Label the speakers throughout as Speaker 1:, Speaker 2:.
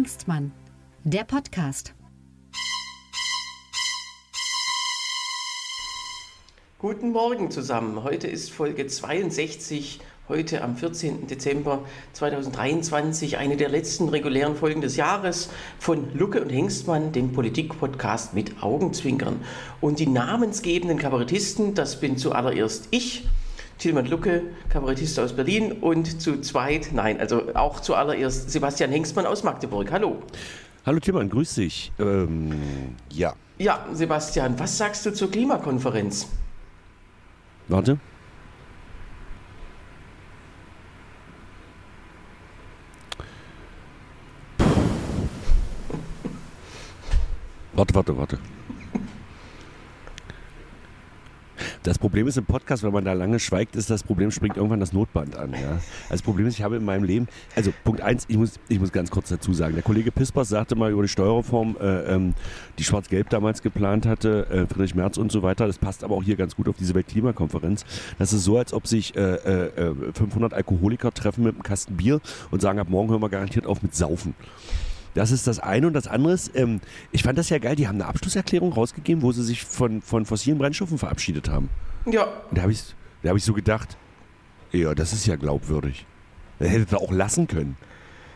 Speaker 1: Hengstmann, der Podcast.
Speaker 2: Guten Morgen zusammen. Heute ist Folge 62, heute am 14. Dezember 2023, eine der letzten regulären Folgen des Jahres von Lucke und Hengstmann, dem Politik-Podcast mit Augenzwinkern. Und die namensgebenden Kabarettisten, das bin zuallererst ich, Tilman Lucke, Kabarettist aus Berlin und zu zweit, nein, also auch zuallererst Sebastian Hengstmann aus Magdeburg. Hallo.
Speaker 3: Hallo Tilman, grüß dich. Ähm, ja.
Speaker 2: Ja, Sebastian, was sagst du zur Klimakonferenz?
Speaker 3: Warte. Warte, warte, warte. Das Problem ist im Podcast, wenn man da lange schweigt, ist das Problem, springt irgendwann das Notband an. Ja? Also das Problem ist, ich habe in meinem Leben, also Punkt eins, ich muss, ich muss ganz kurz dazu sagen, der Kollege Pispers sagte mal über die Steuerreform, äh, ähm, die Schwarz-Gelb damals geplant hatte, äh, Friedrich Merz und so weiter, das passt aber auch hier ganz gut auf diese Weltklimakonferenz. Das ist so, als ob sich äh, äh, 500 Alkoholiker treffen mit einem Kasten Bier und sagen, ab morgen hören wir garantiert auf mit Saufen. Das ist das eine. Und das andere ist, ähm, ich fand das ja geil, die haben eine Abschlusserklärung rausgegeben, wo sie sich von, von fossilen Brennstoffen verabschiedet haben.
Speaker 2: Ja.
Speaker 3: Und da habe ich, da hab ich so gedacht, ja, das ist ja glaubwürdig. Das hättet ihr auch lassen können.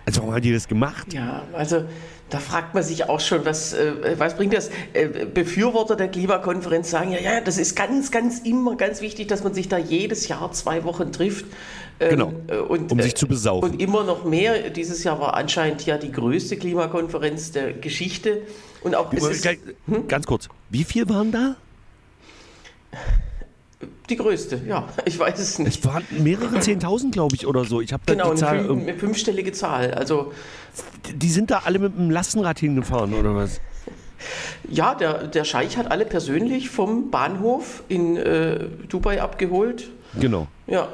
Speaker 3: Also warum haben die das gemacht?
Speaker 2: Ja, also da fragt man sich auch schon, was, äh, was bringt das? Äh, Befürworter der Klimakonferenz sagen ja, ja, das ist ganz, ganz immer ganz wichtig, dass man sich da jedes Jahr zwei Wochen trifft.
Speaker 3: Ähm, genau, äh, und, um sich zu besaufen.
Speaker 2: Und immer noch mehr. Dieses Jahr war anscheinend ja die größte Klimakonferenz der Geschichte. Und auch
Speaker 3: wie, ist, hm? Ganz kurz, wie viel waren da?
Speaker 2: Die größte, ja. Ich weiß es nicht.
Speaker 3: Es waren mehrere Zehntausend, glaube ich, oder so. Ich habe
Speaker 2: genau,
Speaker 3: die
Speaker 2: Zahl, eine, eine fünfstellige Zahl. Also
Speaker 3: die sind da alle mit dem Lastenrad hingefahren, oder was?
Speaker 2: Ja, der, der Scheich hat alle persönlich vom Bahnhof in äh, Dubai abgeholt.
Speaker 3: Genau.
Speaker 2: Ja.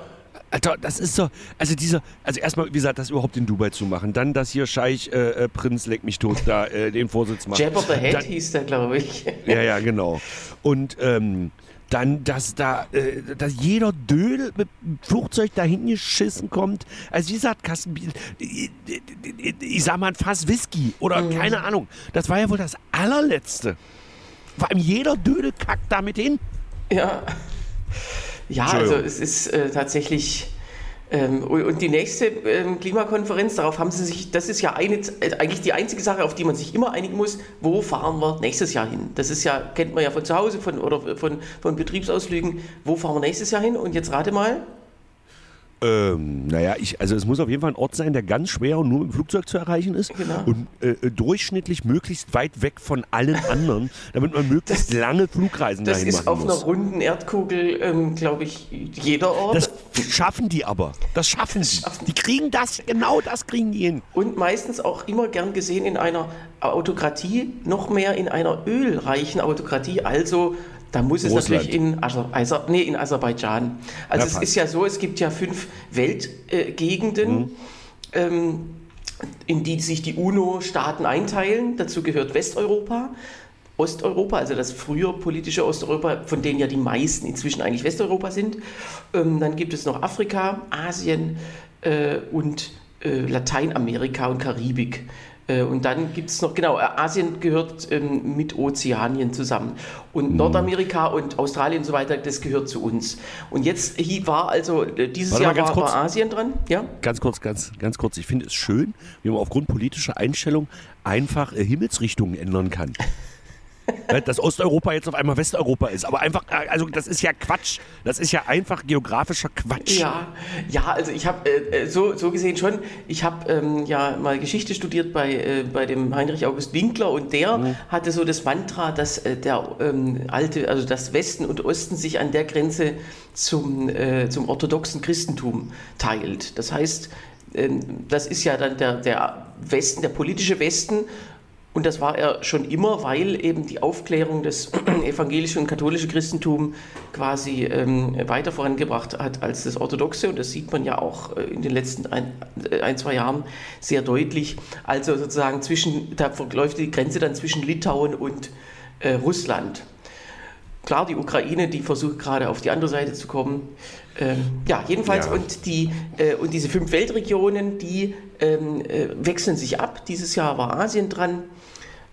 Speaker 3: Alter, das ist so, also dieser, also erstmal, wie gesagt, das überhaupt in Dubai zu machen, dann dass hier Scheich äh, äh Prinz leck mich tot da äh, den Vorsitz macht.
Speaker 2: Jabber the Head dann, hieß der, glaube ich.
Speaker 3: Ja, ja, genau. Und ähm, dann, dass da, äh, dass jeder Dödel mit dem Flugzeug da hingeschissen kommt. Also wie gesagt, Kasten, ich, ich sag mal ein Fass Whisky oder mhm. keine Ahnung. Das war ja wohl das allerletzte. Vor allem jeder Dödel kackt damit hin.
Speaker 2: Ja. Ja, also es ist äh, tatsächlich ähm, und die nächste ähm, Klimakonferenz, darauf haben sie sich, das ist ja eine, äh, eigentlich die einzige Sache, auf die man sich immer einigen muss, wo fahren wir nächstes Jahr hin? Das ist ja, kennt man ja von zu Hause von, oder von, von Betriebsausflügen, wo fahren wir nächstes Jahr hin? Und jetzt rate mal.
Speaker 3: Ähm, naja, ich, also es muss auf jeden Fall ein Ort sein, der ganz schwer und nur mit dem Flugzeug zu erreichen ist
Speaker 2: genau.
Speaker 3: und äh, äh durchschnittlich möglichst weit weg von allen anderen, damit man möglichst das, lange Flugreisen
Speaker 2: das
Speaker 3: dahin
Speaker 2: machen muss. Das ist auf einer runden Erdkugel, ähm, glaube ich, jeder Ort.
Speaker 3: Das schaffen die aber. Das schaffen sie. Die kriegen das, genau das kriegen die hin.
Speaker 2: Und meistens auch immer gern gesehen in einer Autokratie, noch mehr in einer ölreichen Autokratie, also da muss es Russland. natürlich in, Aser, nee, in Aserbaidschan. Also ja, es ist ja so, es gibt ja fünf Weltgegenden, mhm. ähm, in die sich die UNO-Staaten einteilen. Dazu gehört Westeuropa, Osteuropa, also das früher politische Osteuropa, von denen ja die meisten inzwischen eigentlich Westeuropa sind. Ähm, dann gibt es noch Afrika, Asien äh, und äh, Lateinamerika und Karibik. Äh, und dann gibt es noch, genau, äh, Asien gehört ähm, mit Ozeanien zusammen. Und mhm. Nordamerika und Australien und so weiter, das gehört zu uns. Und jetzt war also, äh, dieses Warte Jahr war, war, Asien dran. Ja?
Speaker 3: Ganz kurz, ganz, ganz kurz. Ich finde es schön, wie man aufgrund politischer Einstellung einfach äh, Himmelsrichtungen ändern kann. Ne, dass Osteuropa jetzt auf einmal Westeuropa ist. Aber einfach, äh, also das ist ja Quatsch. Das ist ja einfach geografischer Quatsch.
Speaker 2: Ja, ja also ich habe äh, äh, so, so gesehen schon, ich habe ähm, ja mal Geschichte studiert bei, äh, bei dem Heinrich August Winkler und der mhm. hatte so das Mantra, dass äh, der ähm, alte, also das Westen und Osten sich an der Grenze zum, äh, zum orthodoxen Christentum teilt. Das heißt, ähm, das ist ja dann der, der Westen, der politische Westen und das war er schon immer, weil eben die Aufklärung des evangelischen und katholischen Christentums quasi ähm, weiter vorangebracht hat als das orthodoxe. Und das sieht man ja auch äh, in den letzten ein, äh, ein, zwei Jahren sehr deutlich. Also sozusagen zwischen, da verläuft die Grenze dann zwischen Litauen und äh, Russland. Klar, die Ukraine, die versucht gerade auf die andere Seite zu kommen. Ähm, ja, jedenfalls, ja. Und, die, äh, und diese fünf Weltregionen, die ähm, äh, wechseln sich ab. Dieses Jahr war Asien dran.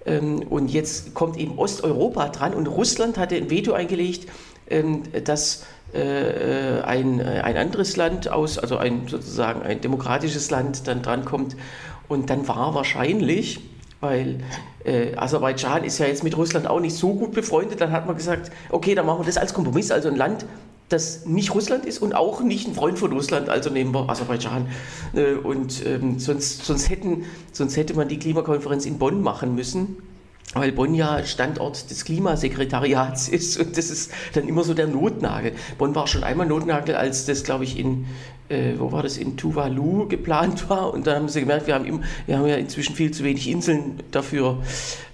Speaker 2: Ähm, und jetzt kommt eben Osteuropa dran. Und Russland hatte ein Veto eingelegt, ähm, dass äh, ein, ein anderes Land aus, also ein sozusagen ein demokratisches Land dann drankommt. Und dann war wahrscheinlich, weil äh, Aserbaidschan ist ja jetzt mit Russland auch nicht so gut befreundet, dann hat man gesagt, okay, dann machen wir das als Kompromiss, also ein Land, das nicht Russland ist und auch nicht ein Freund von Russland, also nehmen wir Aserbaidschan. Äh, und ähm, sonst, sonst, hätten, sonst hätte man die Klimakonferenz in Bonn machen müssen weil Bonn ja Standort des Klimasekretariats ist und das ist dann immer so der Notnagel. Bonn war schon einmal Notnagel, als das, glaube ich, in, äh, wo war das, in Tuvalu geplant war und dann haben sie gemerkt, wir haben, im, wir haben ja inzwischen viel zu wenig Inseln dafür,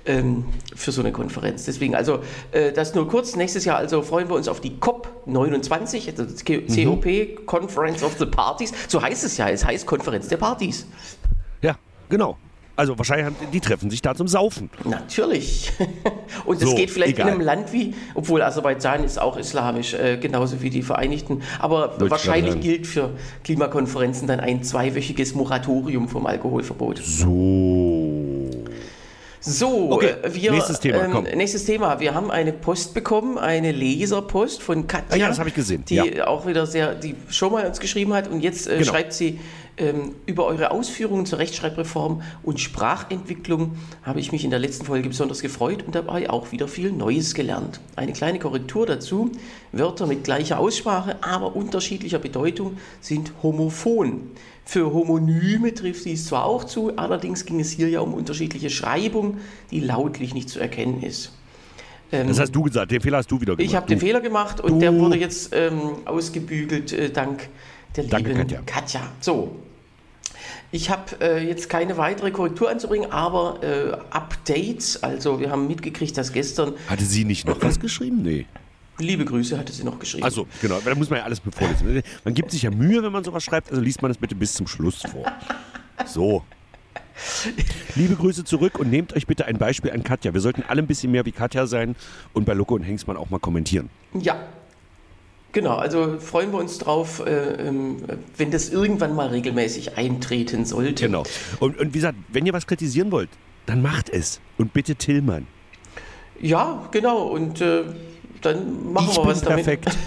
Speaker 2: ähm, für so eine Konferenz. Deswegen, also äh, das nur kurz. Nächstes Jahr also freuen wir uns auf die COP29, also COP, mhm. Conference of the Parties. So heißt es ja, es heißt Konferenz der Partys.
Speaker 3: Ja, genau. Also wahrscheinlich haben, die treffen sich da zum Saufen.
Speaker 2: Natürlich. Und es so, geht vielleicht egal. in einem Land wie, obwohl Aserbaidschan ist auch islamisch, äh, genauso wie die Vereinigten. Aber wahrscheinlich gilt für Klimakonferenzen dann ein zweiwöchiges Moratorium vom Alkoholverbot.
Speaker 3: So.
Speaker 2: So, okay. Äh, wir, nächstes Thema. Ähm, nächstes Thema. Wir haben eine Post bekommen, eine Leserpost von Katja. Ah,
Speaker 3: ja, das habe ich gesehen.
Speaker 2: Die ja. auch wieder sehr, die schon mal uns geschrieben hat und jetzt äh, genau. schreibt sie über eure Ausführungen zur Rechtschreibreform und Sprachentwicklung habe ich mich in der letzten Folge besonders gefreut und dabei auch wieder viel Neues gelernt. Eine kleine Korrektur dazu. Wörter mit gleicher Aussprache, aber unterschiedlicher Bedeutung sind homophon. Für Homonyme trifft dies zwar auch zu, allerdings ging es hier ja um unterschiedliche Schreibung, die lautlich nicht zu erkennen ist.
Speaker 3: Ähm, das hast du gesagt, den Fehler hast du wieder gemacht.
Speaker 2: Ich habe den Fehler gemacht und du. der wurde jetzt ähm, ausgebügelt äh, dank der Danke, lieben Katja. Katja. So, ich habe äh, jetzt keine weitere Korrektur anzubringen, aber äh, Updates, also wir haben mitgekriegt, dass gestern...
Speaker 3: Hatte sie nicht noch was geschrieben? Nee.
Speaker 2: Liebe Grüße hatte sie noch geschrieben.
Speaker 3: Also genau, da muss man ja alles vorlesen. Man gibt sich ja Mühe, wenn man sowas schreibt, also liest man das bitte bis zum Schluss vor. So. Liebe Grüße zurück und nehmt euch bitte ein Beispiel an Katja. Wir sollten alle ein bisschen mehr wie Katja sein und bei Loco und Hengstmann auch mal kommentieren.
Speaker 2: Ja, Genau, also freuen wir uns drauf, äh, ähm, wenn das irgendwann mal regelmäßig eintreten sollte.
Speaker 3: Genau. Und, und wie gesagt, wenn ihr was kritisieren wollt, dann macht es. Und bitte Tillmann.
Speaker 2: Ja, genau. Und äh, dann machen ich wir was damit. Perfekt.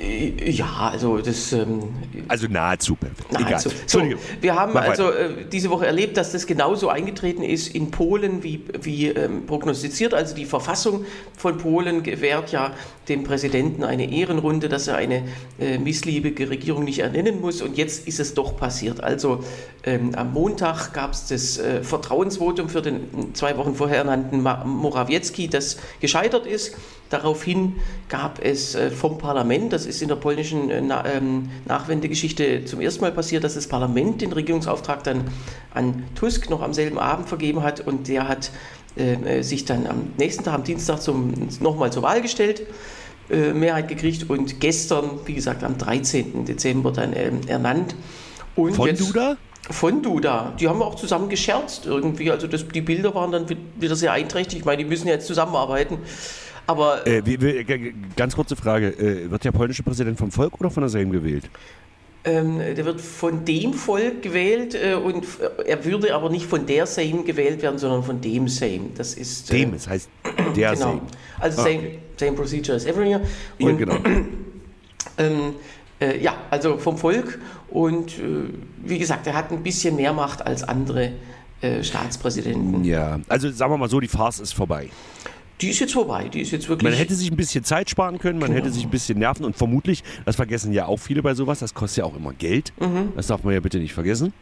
Speaker 2: Äh, ja, also das. Ähm,
Speaker 3: also nahezu perfekt.
Speaker 2: Nahezu. Egal. So, wir haben Mach also äh, diese Woche erlebt, dass das genauso eingetreten ist in Polen wie, wie ähm, prognostiziert. Also die Verfassung von Polen gewährt ja dem Präsidenten eine Ehrenrunde, dass er eine äh, missliebige Regierung nicht ernennen muss. Und jetzt ist es doch passiert. Also ähm, am Montag gab es das äh, Vertrauensvotum für den zwei Wochen vorher ernannten Morawiecki, das gescheitert ist. Daraufhin gab es äh, vom Parlament, das ist in der polnischen äh, ähm, Nachwendegeschichte zum ersten Mal passiert, dass das Parlament den Regierungsauftrag dann an Tusk noch am selben Abend vergeben hat und der hat äh, sich dann am nächsten Tag, am Dienstag, zum, nochmal zur Wahl gestellt. Mehrheit gekriegt und gestern, wie gesagt, am 13. Dezember dann ähm, ernannt.
Speaker 3: Und Von jetzt, Duda?
Speaker 2: Von Duda. Die haben auch zusammen gescherzt irgendwie. Also das, die Bilder waren dann wieder sehr einträchtig. Ich meine, die müssen jetzt zusammenarbeiten. Aber
Speaker 3: äh, wie, wie, ganz kurze Frage: äh, Wird der polnische Präsident vom Volk oder von der Sejm gewählt?
Speaker 2: Ähm, der wird von dem Volk gewählt äh, und er würde aber nicht von der Sejm gewählt werden, sondern von dem Sejm. Das ist.
Speaker 3: Äh, dem, das heißt der genau. Sejm.
Speaker 2: Also ah, same, okay. same procedure as every year. Und, ja, genau. ähm, äh, ja, also vom Volk und äh, wie gesagt, er hat ein bisschen mehr Macht als andere äh, Staatspräsidenten.
Speaker 3: Ja, also sagen wir mal so, die Farce ist vorbei.
Speaker 2: Die ist jetzt vorbei, die ist jetzt wirklich.
Speaker 3: Man hätte sich ein bisschen Zeit sparen können, man genau. hätte sich ein bisschen nerven und vermutlich, das vergessen ja auch viele bei sowas, das kostet ja auch immer Geld. Mhm. Das darf man ja bitte nicht vergessen.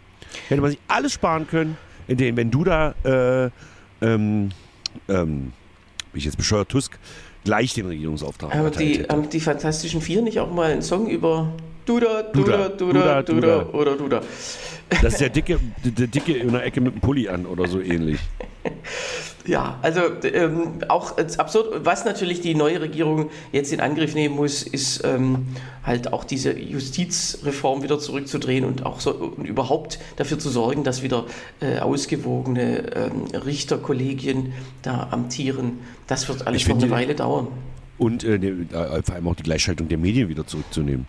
Speaker 3: Hätte man sich alles sparen können, indem, wenn du da, äh, ähm, ähm, wie ich jetzt bescheuert, Tusk, gleich den Regierungsauftrag
Speaker 2: haben die, haben die Fantastischen Vier nicht auch mal einen Song über Duda, Duda, Duda, Duda, oder Duda?
Speaker 3: Das ist der Dicke, der Dicke in der Ecke mit dem Pulli an oder so ähnlich.
Speaker 2: Ja, also ähm, auch absurd. Was natürlich die neue Regierung jetzt in Angriff nehmen muss, ist ähm, halt auch diese Justizreform wieder zurückzudrehen und auch so und überhaupt dafür zu sorgen, dass wieder äh, ausgewogene ähm, Richterkollegien da amtieren. Das wird alles noch eine Weile dauern.
Speaker 3: Und äh, vor allem auch die Gleichschaltung der Medien wieder zurückzunehmen.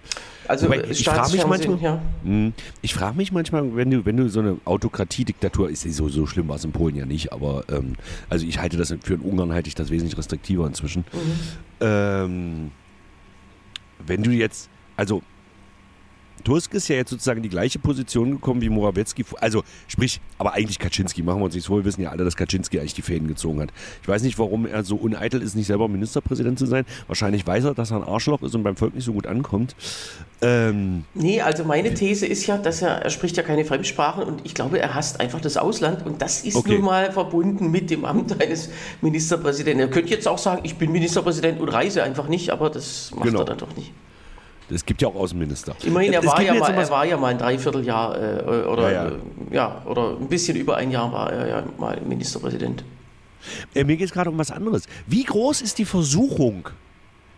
Speaker 2: Also Wobei, ich frage mich manchmal,
Speaker 3: ja. Hm, ich frage mich manchmal, wenn du, wenn du so eine Autokratie-Diktatur, ist so, so schlimm war es in Polen ja nicht, aber ähm, also ich halte das für in Ungarn halte ich das wesentlich restriktiver inzwischen. Mhm. Ähm, wenn du jetzt, also Tusk ist ja jetzt sozusagen in die gleiche Position gekommen wie Morawiecki. Also sprich, aber eigentlich Kaczynski. Machen wir uns nichts vor, wir wissen ja alle, dass Kaczynski eigentlich die Fäden gezogen hat. Ich weiß nicht, warum er so uneitel ist, nicht selber Ministerpräsident zu sein. Wahrscheinlich weiß er, dass er ein Arschloch ist und beim Volk nicht so gut ankommt.
Speaker 2: Ähm, nee, also meine These ist ja, dass er, er spricht ja keine Fremdsprachen und ich glaube, er hasst einfach das Ausland und das ist okay. nun mal verbunden mit dem Amt eines Ministerpräsidenten. Er könnte jetzt auch sagen, ich bin Ministerpräsident und reise einfach nicht, aber das macht genau. er dann doch nicht.
Speaker 3: Es gibt ja auch Außenminister.
Speaker 2: Immerhin, er, war ja, mal, er war ja mal ein Dreivierteljahr äh, oder, ja, ja. Äh, ja, oder ein bisschen über ein Jahr war er ja mal Ministerpräsident.
Speaker 3: Äh, mir geht es gerade um was anderes. Wie groß ist die Versuchung,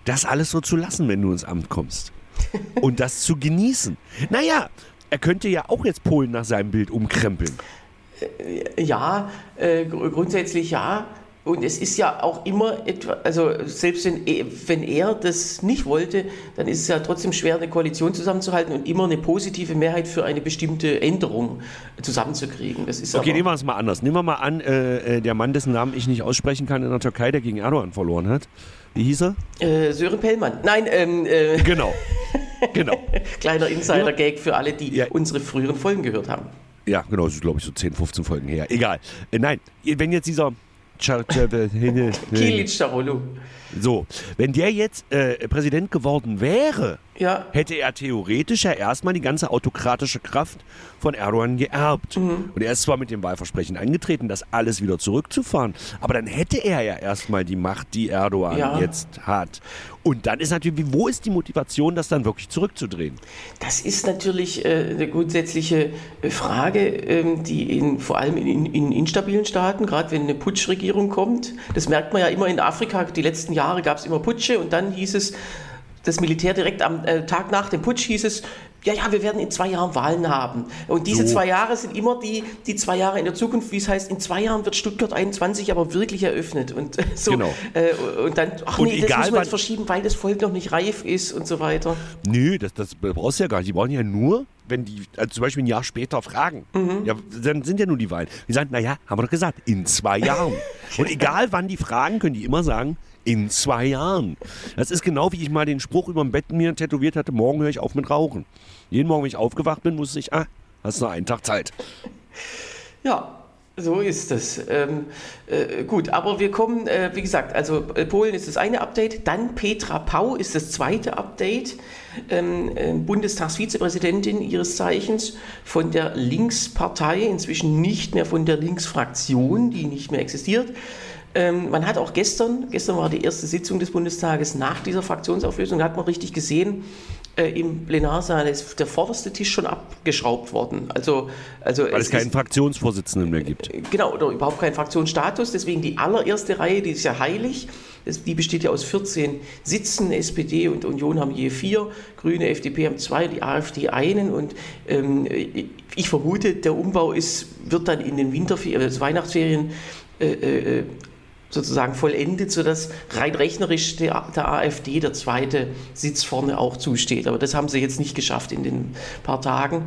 Speaker 3: das alles so zu lassen, wenn du ins Amt kommst? Und das zu genießen? Naja, er könnte ja auch jetzt Polen nach seinem Bild umkrempeln.
Speaker 2: Äh, ja, äh, grundsätzlich ja. Und es ist ja auch immer etwa, also selbst wenn, e, wenn er das nicht wollte, dann ist es ja trotzdem schwer, eine Koalition zusammenzuhalten und immer eine positive Mehrheit für eine bestimmte Änderung zusammenzukriegen. Das ist
Speaker 3: okay, nehmen wir es mal anders. Nehmen wir mal an, äh, äh, der Mann, dessen Namen ich nicht aussprechen kann in der Türkei, der gegen Erdogan verloren hat. Wie hieß er?
Speaker 2: Äh, Sören Pellmann. Nein, ähm, äh,
Speaker 3: genau. genau.
Speaker 2: Kleiner Insider-Gag für alle, die ja. unsere früheren Folgen gehört haben.
Speaker 3: Ja, genau, das ist glaube ich so 10, 15 Folgen her. Egal. Äh, nein, wenn jetzt dieser. So, wenn der jetzt äh, Präsident geworden wäre, ja. hätte er theoretisch ja erstmal die ganze autokratische Kraft von Erdogan geerbt. Mhm. Und er ist zwar mit dem Wahlversprechen angetreten, das alles wieder zurückzufahren, aber dann hätte er ja erstmal die Macht, die Erdogan ja. jetzt hat. Und dann ist natürlich, wo ist die Motivation, das dann wirklich zurückzudrehen?
Speaker 2: Das ist natürlich äh, eine grundsätzliche äh, Frage, ähm, die in, vor allem in, in instabilen Staaten, gerade wenn eine Putschregierung kommt, das merkt man ja immer in Afrika, die letzten Jahre gab es immer Putsche und dann hieß es, das Militär direkt am äh, Tag nach dem Putsch hieß es, ja, ja, wir werden in zwei Jahren Wahlen haben. Und diese so. zwei Jahre sind immer die, die zwei Jahre in der Zukunft, wie es heißt, in zwei Jahren wird Stuttgart 21 aber wirklich eröffnet. Und so, genau. Äh, und dann, ach und nee, egal, das müssen wir jetzt verschieben, weil das Volk noch nicht reif ist und so weiter.
Speaker 3: Nö, das, das brauchst du ja gar nicht. Die brauchen ja nur, wenn die also zum Beispiel ein Jahr später fragen, mhm. ja, dann sind ja nur die Wahlen. Die sagen, naja, haben wir doch gesagt, in zwei Jahren. und egal wann die fragen, können die immer sagen, in zwei Jahren. Das ist genau wie ich mal den Spruch über dem Bett mir tätowiert hatte, morgen höre ich auf mit Rauchen. Jeden Morgen, wenn ich aufgewacht bin, wusste ich, ah, hast noch einen Tag Zeit.
Speaker 2: Ja, so ist es. Ähm, äh, gut, aber wir kommen, äh, wie gesagt, also äh, Polen ist das eine Update, dann Petra Pau ist das zweite Update, ähm, äh, Bundestagsvizepräsidentin ihres Zeichens von der Linkspartei, inzwischen nicht mehr von der Linksfraktion, die nicht mehr existiert, ähm, man hat auch gestern, gestern war die erste Sitzung des Bundestages nach dieser Fraktionsauflösung, da hat man richtig gesehen, äh, im Plenarsaal ist der vorderste Tisch schon abgeschraubt worden. Also, also
Speaker 3: Weil es, es keinen ist, Fraktionsvorsitzenden mehr gibt.
Speaker 2: Äh, genau, oder überhaupt keinen Fraktionsstatus. Deswegen die allererste Reihe, die ist ja heilig. Die besteht ja aus 14 Sitzen. SPD und Union haben je vier, Grüne, FDP haben zwei, die AfD einen. Und ähm, ich vermute, der Umbau ist, wird dann in den Winterferien, also Weihnachtsferien äh, äh, sozusagen vollendet, sodass rein rechnerisch der, der, AfD der zweite Sitz vorne auch zusteht. Aber das haben sie jetzt nicht geschafft in den paar Tagen.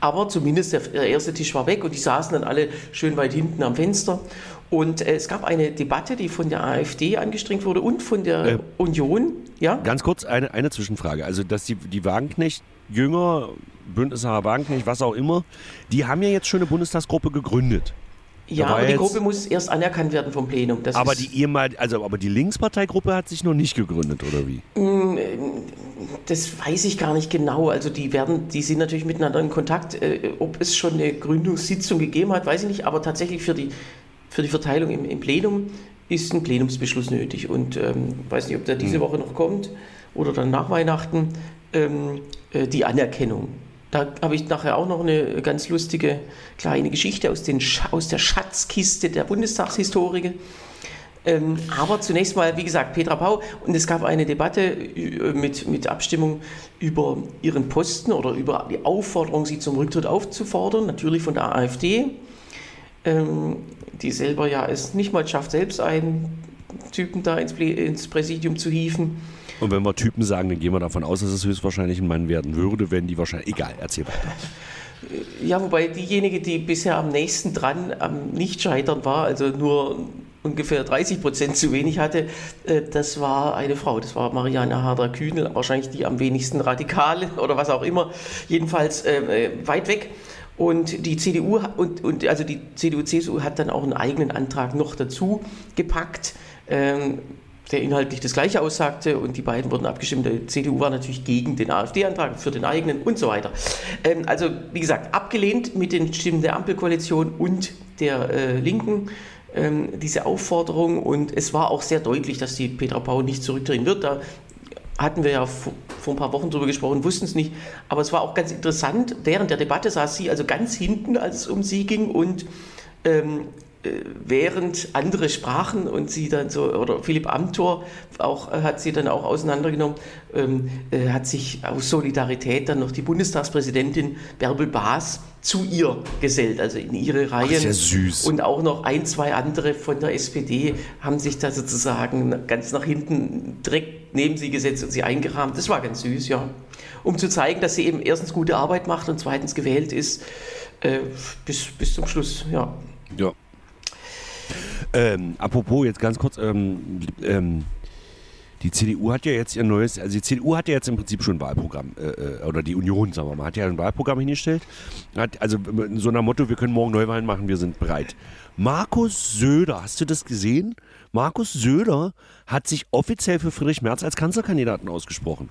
Speaker 2: Aber zumindest der, der erste Tisch war weg und die saßen dann alle schön weit hinten am Fenster. Und äh, es gab eine Debatte, die von der AfD angestrengt wurde und von der äh, Union. Ja?
Speaker 3: Ganz kurz eine, eine Zwischenfrage. Also, dass die, die Wagenknecht Jünger, Bündnisser Wagenknecht, was auch immer, die haben ja jetzt schon eine Bundestagsgruppe gegründet.
Speaker 2: Ja, aber die Gruppe muss erst anerkannt werden vom Plenum.
Speaker 3: Das aber die ehemalige, also aber die Linksparteigruppe hat sich noch nicht gegründet, oder wie? Mm,
Speaker 2: das weiß ich gar nicht genau. Also die werden, die sind natürlich miteinander in Kontakt. Äh, ob es schon eine Gründungssitzung gegeben hat, weiß ich nicht. Aber tatsächlich für die, für die Verteilung im, im Plenum ist ein Plenumsbeschluss nötig. Und ähm, weiß nicht, ob der diese hm. Woche noch kommt oder dann nach Weihnachten. Ähm, äh, die Anerkennung Da habe ich nachher auch noch eine ganz lustige kleine Geschichte aus, den, aus der Schatzkiste der Bundestagshistorie. Ähm, aber zunächst mal, wie gesagt, Petra Pau. Und es gab eine Debatte äh, mit, mit Abstimmung über ihren Posten oder über die Aufforderung, sie zum Rücktritt aufzufordern, natürlich von der AfD, ähm, die selber ja es nicht mal schafft, selbst einen Typen da ins, ins Präsidium zu hieven.
Speaker 3: Und wenn wir Typen sagen, dann gehen wir davon aus, dass es höchstwahrscheinlich ein Mann werden würde, wenn die wahrscheinlich. Egal, erzähl weiter.
Speaker 2: Ja, wobei diejenige, die bisher am nächsten dran am Nicht-Scheitern war, also nur ungefähr 30 Prozent zu wenig hatte, äh, das war eine Frau. Das war Marianne Harder-Kühnel, wahrscheinlich die am wenigsten radikale oder was auch immer. Jedenfalls äh, äh weit weg. Und die CDU und, und also die CDU-CSU hat dann auch einen eigenen Antrag noch dazu gepackt. Ähm, der inhaltlich das Gleiche aussagte und die beiden wurden abgestimmt. Die CDU war natürlich gegen den AfD-Antrag, für den eigenen und so weiter. Ähm, also, wie gesagt, abgelehnt mit den Stimmen der Ampelkoalition und der äh, Linken ähm, diese Aufforderung und es war auch sehr deutlich, dass die Petra Pau nicht zurückdrehen wird. Da hatten wir ja vor, vor ein paar Wochen drüber gesprochen, wussten es nicht. Aber es war auch ganz interessant, während der Debatte saß sie also ganz hinten, als es um sie ging und ähm, äh, während andere sprachen und sie dann so, oder Philipp Amthor auch, äh, hat sie dann auch auseinandergenommen, ähm, äh, hat sich aus Solidarität dann noch die Bundestagspräsidentin Bärbel Baas zu ihr gesellt, also in ihre Reihen. Ach,
Speaker 3: ja süß.
Speaker 2: Und auch noch ein, zwei andere von der SPD haben sich da sozusagen ganz nach hinten direkt neben sie gesetzt und sie eingerahmt. Das war ganz süß, ja. Um zu zeigen, dass sie eben erstens gute Arbeit macht und zweitens gewählt ist äh, bis, bis zum Schluss, ja.
Speaker 3: Ja, ähm, apropos, jetzt ganz kurz, ähm, ähm, die CDU hat ja jetzt ihr neues, also die CDU hat ja jetzt im Prinzip schon ein Wahlprogramm, äh, äh, oder die Union, sagen wir mal, hat ja ein Wahlprogramm hingestellt. Hat, also in so einer Motto, wir können morgen Neuwahlen machen, wir sind bereit. Markus Söder, hast du das gesehen? Markus Söder hat sich offiziell für Friedrich Merz als Kanzlerkandidaten ausgesprochen.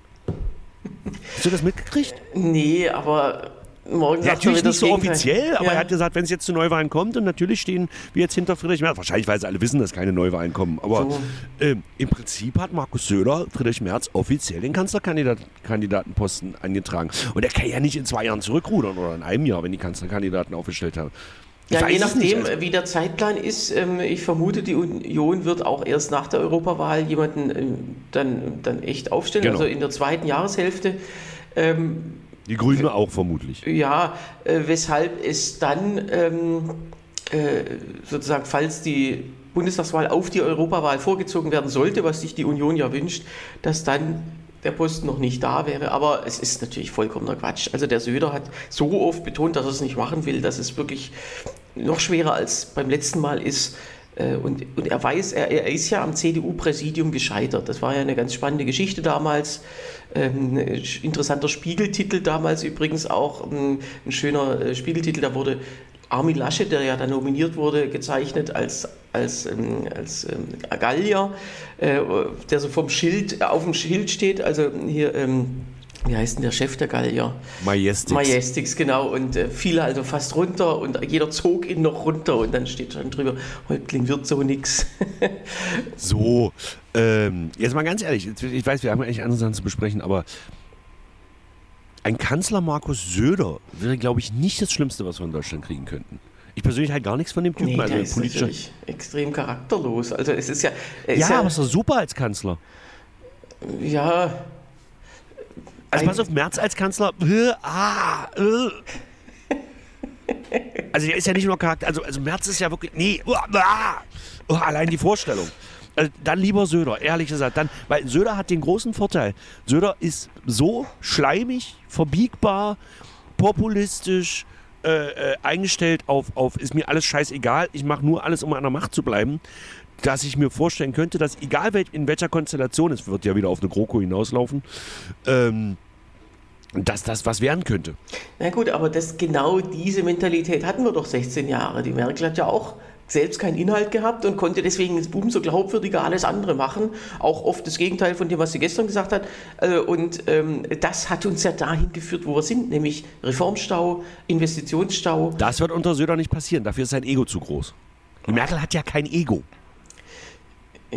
Speaker 3: Hast du das mitgekriegt?
Speaker 2: Nee, aber
Speaker 3: Morgen ja, natürlich nicht so Gegenteil. offiziell, aber ja. er hat gesagt, wenn es jetzt zu Neuwahlen kommt und natürlich stehen wir jetzt hinter Friedrich Merz, wahrscheinlich weil sie alle wissen, dass keine Neuwahlen kommen, aber so. äh, im Prinzip hat Markus Söder Friedrich Merz offiziell den Kanzlerkandidatenposten angetragen und er kann ja nicht in zwei Jahren zurückrudern oder in einem Jahr, wenn die Kanzlerkandidaten aufgestellt haben.
Speaker 2: Ich ja, je nachdem, also. wie der Zeitplan ist, ähm, ich vermute, die Union wird auch erst nach der Europawahl jemanden ähm, dann, dann echt aufstellen, genau. also in der zweiten Jahreshälfte.
Speaker 3: Ähm, die Grünen auch vermutlich.
Speaker 2: Ja, äh, weshalb es dann ähm, äh, sozusagen, falls die Bundestagswahl auf die Europawahl vorgezogen werden sollte, was sich die Union ja wünscht, dass dann der Posten noch nicht da wäre. Aber es ist natürlich vollkommener Quatsch. Also der Söder hat so oft betont, dass er es nicht machen will, dass es wirklich noch schwerer als beim letzten Mal ist. Äh, und, und er weiß, er, er ist ja am CDU-Präsidium gescheitert. Das war ja eine ganz spannende Geschichte damals. Ähm, interessanter Spiegeltitel damals übrigens auch. Ähm, ein schöner äh, Spiegeltitel, da wurde Armin Laschet, der ja dann nominiert wurde, gezeichnet als, als, ähm, als ähm, Gallier, äh, der so vom Schild, auf dem Schild steht, also hier ähm, wie heißt denn der Chef der Gallier?
Speaker 3: Majestix.
Speaker 2: Majestix, genau. Und äh, fiel also fast runter und jeder zog ihn noch runter und dann steht dann drüber, Häuptling wird so nix.
Speaker 3: so, ähm, jetzt mal ganz ehrlich, ich weiß, wir haben eigentlich andere Sachen zu besprechen, aber ein Kanzler Markus Söder wäre, glaube ich, nicht das Schlimmste, was wir in Deutschland kriegen könnten. Ich persönlich halt gar nichts von dem Typen.
Speaker 2: Nee, also der ist natürlich extrem charakterlos. Also es ist ja...
Speaker 3: Es ja, ist ja, aber ist doch super als Kanzler.
Speaker 2: Ja,
Speaker 3: also pass auf, Merz als Kanzler. Äh, ah, äh. Also der ist ja nicht nur Charakter. Also, also Merz ist ja wirklich. Nee. Uh, ah, uh, allein die Vorstellung. Also dann lieber Söder, ehrlich gesagt. Dann, weil Söder hat den großen Vorteil. Söder ist so schleimig, verbiegbar, populistisch, äh, äh, eingestellt auf, auf, ist mir alles scheißegal, ich mache nur alles, um an der Macht zu bleiben, dass ich mir vorstellen könnte, dass egal in welcher Konstellation, es wird ja wieder auf eine GroKo hinauslaufen, ähm, dass das was werden könnte.
Speaker 2: Na gut, aber das, genau diese Mentalität hatten wir doch 16 Jahre. Die Merkel hat ja auch selbst keinen Inhalt gehabt und konnte deswegen umso glaubwürdiger alles andere machen. Auch oft das Gegenteil von dem, was sie gestern gesagt hat. Äh, und ähm, das hat uns ja dahin geführt, wo wir sind, nämlich Reformstau, Investitionsstau.
Speaker 3: Das wird unter Söder nicht passieren. Dafür ist sein Ego zu groß. Die Merkel hat ja kein Ego.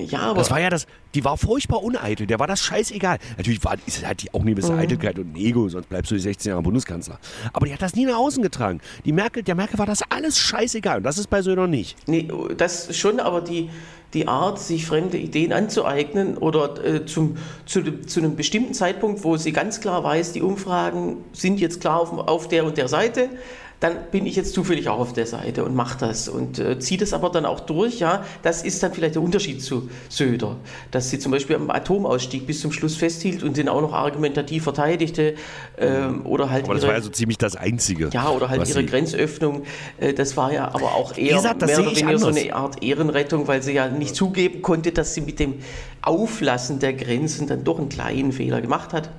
Speaker 3: Ja, aber. Das war ja das, die war furchtbar uneitel, der war das scheißegal. Natürlich war, ist halt die auch nie bisschen mhm. Eitelkeit und ein Ego, sonst bleibst du die 16 Jahre Bundeskanzler. Aber die hat das nie nach außen getragen. Die Merkel, der Merkel war das alles scheißegal und das ist bei Söder nicht.
Speaker 2: Nee, das schon, aber die, die Art, sich fremde Ideen anzueignen oder äh, zum, zu, zu, einem bestimmten Zeitpunkt, wo sie ganz klar weiß, die Umfragen sind jetzt klar auf, auf der und der Seite, dann bin ich jetzt zufällig auch auf der Seite und mache das und äh, ziehe das aber dann auch durch. Ja, das ist dann vielleicht der Unterschied zu Söder, dass sie zum Beispiel am Atomausstieg bis zum Schluss festhielt und den auch noch argumentativ verteidigte ähm, oder halt.
Speaker 3: Aber das ihre, war ja so ziemlich das Einzige.
Speaker 2: Ja, oder halt ihre Grenzöffnung. Äh, das war ja aber auch eher gesagt, mehr oder weniger so eine Art Ehrenrettung, weil sie ja nicht zugeben konnte, dass sie mit dem Auflassen der Grenzen dann doch einen kleinen Fehler gemacht hat.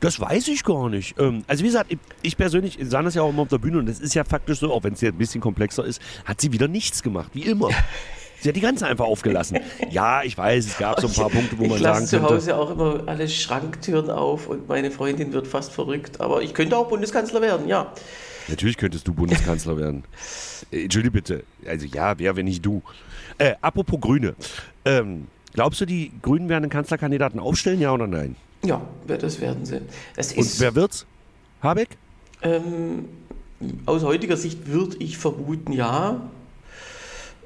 Speaker 3: Das weiß ich gar nicht. Ähm, also wie gesagt, ich persönlich sah das ja auch immer auf der Bühne und das ist ja faktisch so, auch wenn es jetzt ein bisschen komplexer ist, hat sie wieder nichts gemacht, wie immer. Sie hat die Grenze einfach aufgelassen. Ja, ich weiß, es gab so ein paar Punkte, wo man sagen könnte. Ich
Speaker 2: lasse zu Hause auch immer alle Schranktüren auf und meine Freundin wird fast verrückt. Aber ich könnte auch Bundeskanzler werden, ja.
Speaker 3: Natürlich könntest du Bundeskanzler werden. Äh, Entschuldige bitte. Also ja, wer, wenn nicht du. Äh, apropos Grüne. Ähm, glaubst du, die Grünen werden einen Kanzlerkandidaten aufstellen, ja oder nein?
Speaker 2: Ja, das werden sie.
Speaker 3: Es Und wer wird's? Habeck?
Speaker 2: Ähm, aus heutiger Sicht würde ich vermuten, ja.